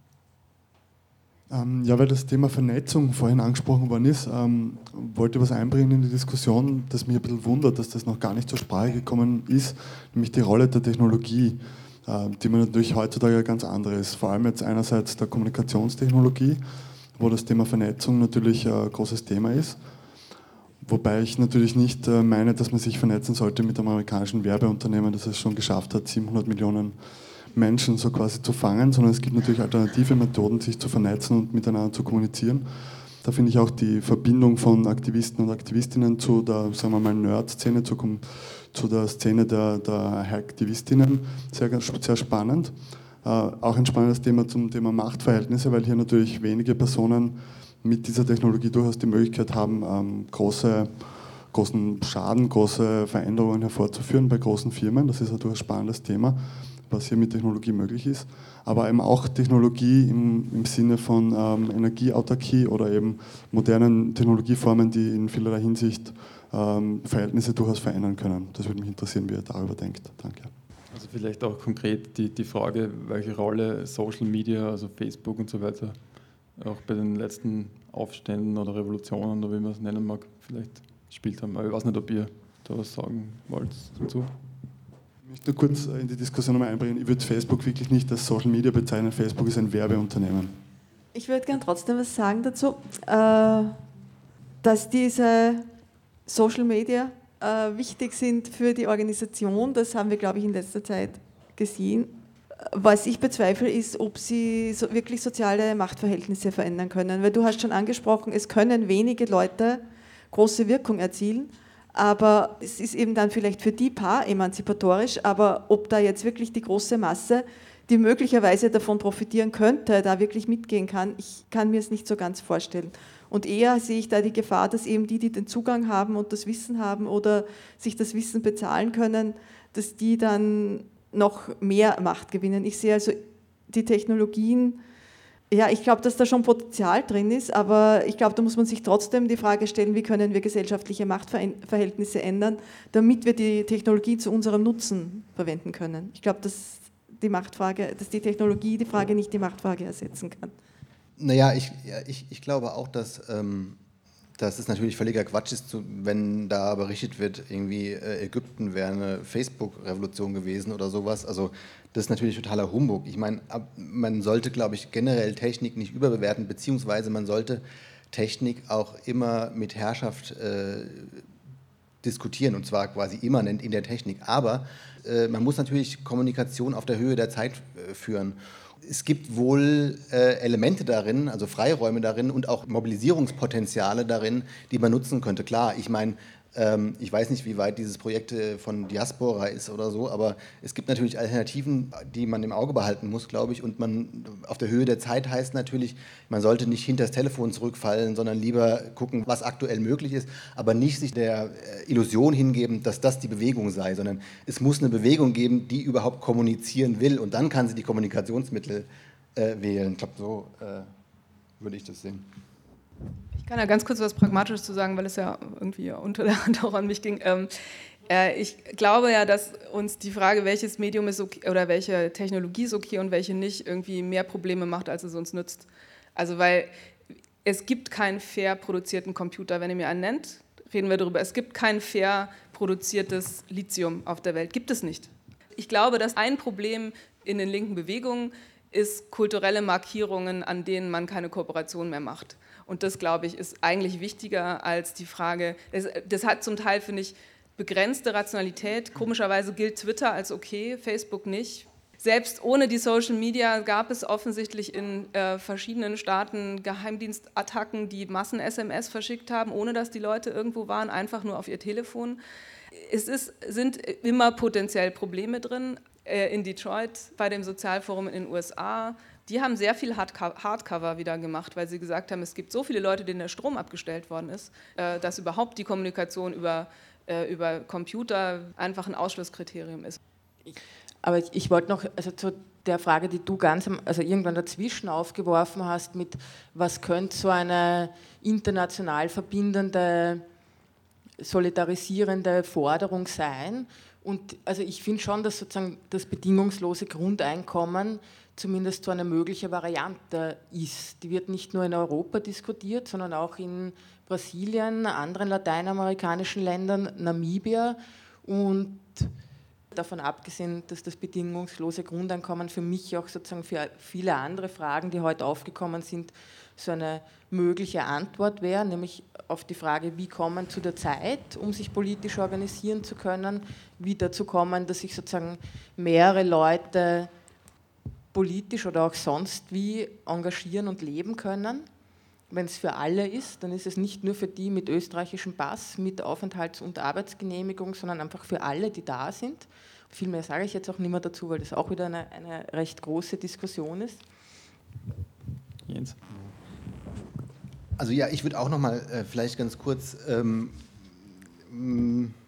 Ähm, ja, weil das Thema Vernetzung vorhin angesprochen worden ist, ähm, wollte ich was einbringen in die Diskussion, das mich ein bisschen wundert, dass das noch gar nicht zur Sprache gekommen ist, nämlich die Rolle der Technologie. Äh, die man natürlich heutzutage ganz andere ist. Vor allem jetzt einerseits der Kommunikationstechnologie, wo das Thema Vernetzung natürlich ein großes Thema ist. Wobei ich natürlich nicht äh, meine, dass man sich vernetzen sollte mit amerikanischen Werbeunternehmen, das es schon geschafft hat, 700 Millionen Menschen so quasi zu fangen, sondern es gibt natürlich alternative Methoden, sich zu vernetzen und miteinander zu kommunizieren. Da finde ich auch die Verbindung von Aktivisten und Aktivistinnen zu der, sagen wir mal, Nerd-Szene, zu, zu der Szene der, der Aktivistinnen sehr, sehr spannend. Äh, auch ein spannendes Thema zum Thema Machtverhältnisse, weil hier natürlich wenige Personen mit dieser Technologie durchaus die Möglichkeit haben, ähm, große, großen Schaden, große Veränderungen hervorzuführen bei großen Firmen. Das ist ein durchaus spannendes Thema, was hier mit Technologie möglich ist. Aber eben auch Technologie im, im Sinne von ähm, Energieautarkie oder eben modernen Technologieformen, die in vielerlei Hinsicht ähm, Verhältnisse durchaus verändern können. Das würde mich interessieren, wie ihr darüber denkt. Danke. Also vielleicht auch konkret die, die Frage, welche Rolle Social Media, also Facebook und so weiter, auch bei den letzten Aufständen oder Revolutionen oder wie man es nennen mag, vielleicht gespielt haben. Aber ich weiß nicht, ob ihr da was sagen wollt dazu. Möchte nur kurz in die Diskussion nochmal einbringen. Ich würde Facebook wirklich nicht als Social Media bezeichnen. Facebook ist ein Werbeunternehmen. Ich würde gerne trotzdem was sagen dazu, äh, dass diese Social Media äh, wichtig sind für die Organisation. Das haben wir, glaube ich, in letzter Zeit gesehen. Was ich bezweifle, ist, ob sie so wirklich soziale Machtverhältnisse verändern können. Weil du hast schon angesprochen, es können wenige Leute große Wirkung erzielen, aber es ist eben dann vielleicht für die paar emanzipatorisch, aber ob da jetzt wirklich die große Masse, die möglicherweise davon profitieren könnte, da wirklich mitgehen kann, ich kann mir es nicht so ganz vorstellen. Und eher sehe ich da die Gefahr, dass eben die, die den Zugang haben und das Wissen haben oder sich das Wissen bezahlen können, dass die dann noch mehr Macht gewinnen. Ich sehe also die Technologien, ja, ich glaube, dass da schon Potenzial drin ist, aber ich glaube, da muss man sich trotzdem die Frage stellen, wie können wir gesellschaftliche Machtverhältnisse ändern, damit wir die Technologie zu unserem Nutzen verwenden können. Ich glaube, dass die Machtfrage, dass die Technologie die Frage nicht die Machtfrage ersetzen kann. Naja, ich, ja, ich, ich glaube auch, dass, ähm, dass es natürlich völliger Quatsch ist, wenn da berichtet wird, irgendwie äh, Ägypten wäre eine Facebook-Revolution gewesen oder sowas. Also das ist natürlich totaler Humbug. Ich meine, man sollte, glaube ich, generell Technik nicht überbewerten, beziehungsweise man sollte Technik auch immer mit Herrschaft äh, diskutieren und zwar quasi immanent in der Technik. Aber äh, man muss natürlich Kommunikation auf der Höhe der Zeit äh, führen es gibt wohl äh, Elemente darin, also Freiräume darin und auch Mobilisierungspotenziale darin, die man nutzen könnte. Klar, ich meine, ähm, ich weiß nicht, wie weit dieses Projekt äh, von Diaspora ist oder so, aber es gibt natürlich Alternativen, die man im Auge behalten muss, glaube ich. Und man auf der Höhe der Zeit heißt natürlich, man sollte nicht hinter das Telefon zurückfallen, sondern lieber gucken, was aktuell möglich ist, aber nicht sich der äh, Illusion hingeben, dass das die Bewegung sei, sondern es muss eine Bewegung geben, die überhaupt kommunizieren will und dann kann sie die Kommunikationsmittel äh, wählen. Ich glaube, so äh, würde ich das sehen. Ich kann ja ganz kurz was Pragmatisches zu sagen, weil es ja irgendwie unter der Hand auch an mich ging. Ähm, äh, ich glaube ja, dass uns die Frage, welches Medium ist okay oder welche Technologie ist okay und welche nicht, irgendwie mehr Probleme macht, als es uns nützt. Also weil es gibt keinen fair produzierten Computer. Wenn ihr mir einen nennt, reden wir darüber. Es gibt kein fair produziertes Lithium auf der Welt. Gibt es nicht. Ich glaube, dass ein Problem in den linken Bewegungen ist kulturelle Markierungen, an denen man keine Kooperation mehr macht. Und das, glaube ich, ist eigentlich wichtiger als die Frage, das, das hat zum Teil, finde ich, begrenzte Rationalität. Komischerweise gilt Twitter als okay, Facebook nicht. Selbst ohne die Social Media gab es offensichtlich in äh, verschiedenen Staaten Geheimdienstattacken, die Massen-SMS verschickt haben, ohne dass die Leute irgendwo waren, einfach nur auf ihr Telefon. Es ist, sind immer potenziell Probleme drin. Äh, in Detroit bei dem Sozialforum in den USA die haben sehr viel Hardcover wieder gemacht, weil sie gesagt haben, es gibt so viele Leute, denen der Strom abgestellt worden ist, äh, dass überhaupt die Kommunikation über, äh, über Computer einfach ein Ausschlusskriterium ist. Aber ich, wollte noch, also zu der Frage, die du ganz, also irgendwann dazwischen aufgeworfen hast, mit was könnte so eine international verbindende, solidarisierende Forderung sein? Und also ich finde schon, dass sozusagen das bedingungslose Grundeinkommen zumindest so eine mögliche Variante ist. Die wird nicht nur in Europa diskutiert, sondern auch in Brasilien, anderen lateinamerikanischen Ländern, Namibia und davon abgesehen, dass das bedingungslose Grundeinkommen für mich auch sozusagen für viele andere Fragen, die heute aufgekommen sind, so eine mögliche Antwort wäre, nämlich auf die Frage, wie kommen zu der Zeit, um sich politisch organisieren zu können, wie dazu kommen, dass sich sozusagen mehrere Leute politisch oder auch sonst wie engagieren und leben können. Wenn es für alle ist, dann ist es nicht nur für die mit österreichischem Pass, mit Aufenthalts- und Arbeitsgenehmigung, sondern einfach für alle, die da sind. Viel mehr sage ich jetzt auch nicht mehr dazu, weil das auch wieder eine, eine recht große Diskussion ist. Jens. Also ja, ich würde auch noch mal äh, vielleicht ganz kurz ähm,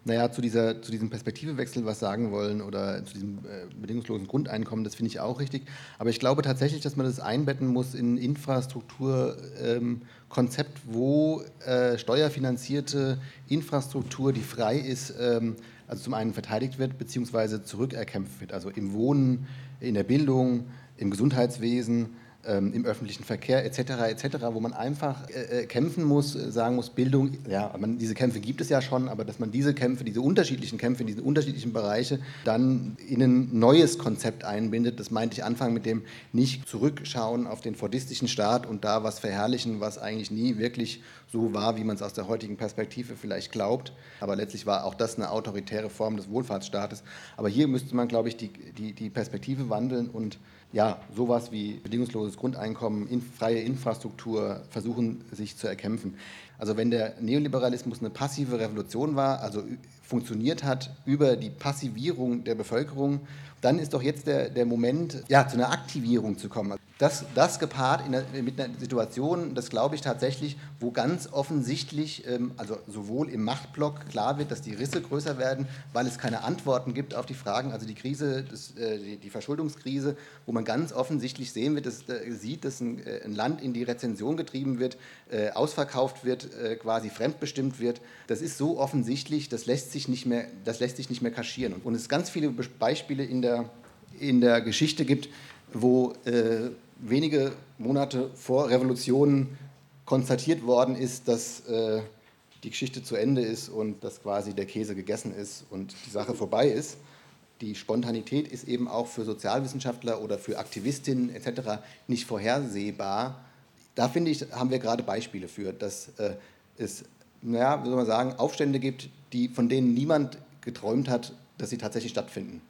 naja, zu, dieser, zu diesem Perspektivewechsel was sagen wollen oder zu diesem äh, bedingungslosen Grundeinkommen, das finde ich auch richtig. Aber ich glaube tatsächlich, dass man das einbetten muss in Infrastrukturkonzept, ähm, wo äh, steuerfinanzierte Infrastruktur, die frei ist, ähm, also zum einen verteidigt wird, beziehungsweise zurückerkämpft wird. Also im Wohnen, in der Bildung, im Gesundheitswesen, ähm, im öffentlichen Verkehr etc. etc., wo man einfach äh, äh kämpfen muss, äh, sagen muss, Bildung, ja, man, diese Kämpfe gibt es ja schon, aber dass man diese Kämpfe, diese unterschiedlichen Kämpfe in diesen unterschiedlichen Bereiche dann in ein neues Konzept einbindet, das meinte ich Anfang mit dem nicht zurückschauen auf den fordistischen Staat und da was verherrlichen, was eigentlich nie wirklich so war, wie man es aus der heutigen Perspektive vielleicht glaubt. Aber letztlich war auch das eine autoritäre Form des Wohlfahrtsstaates. Aber hier müsste man, glaube ich, die, die, die Perspektive wandeln und ja, sowas wie bedingungsloses Grundeinkommen, in, freie Infrastruktur versuchen, sich zu erkämpfen. Also wenn der Neoliberalismus eine passive Revolution war, also funktioniert hat über die Passivierung der Bevölkerung, dann ist doch jetzt der, der Moment, ja, zu einer Aktivierung zu kommen. Das, das gepaart der, mit einer Situation, das glaube ich tatsächlich, wo ganz offensichtlich, ähm, also sowohl im Machtblock klar wird, dass die Risse größer werden, weil es keine Antworten gibt auf die Fragen, also die Krise, das, äh, die, Verschuldungskrise, wo man ganz offensichtlich sehen wird, dass, äh, sieht, dass ein, äh, ein, Land in die Rezension getrieben wird, ausverkauft wird, äh, quasi fremdbestimmt wird. Das ist so offensichtlich, das lässt sich nicht mehr, das lässt sich nicht mehr kaschieren. Und es ganz viele Beispiele in der, in der Geschichte gibt, wo äh, wenige Monate vor Revolution konstatiert worden ist, dass äh, die Geschichte zu Ende ist und dass quasi der Käse gegessen ist und die Sache vorbei ist. Die Spontanität ist eben auch für Sozialwissenschaftler oder für Aktivistinnen etc. nicht vorhersehbar. Da finde ich, haben wir gerade Beispiele für, dass äh, es, naja, wie soll man sagen, Aufstände gibt, die, von denen niemand geträumt hat, dass sie tatsächlich stattfinden.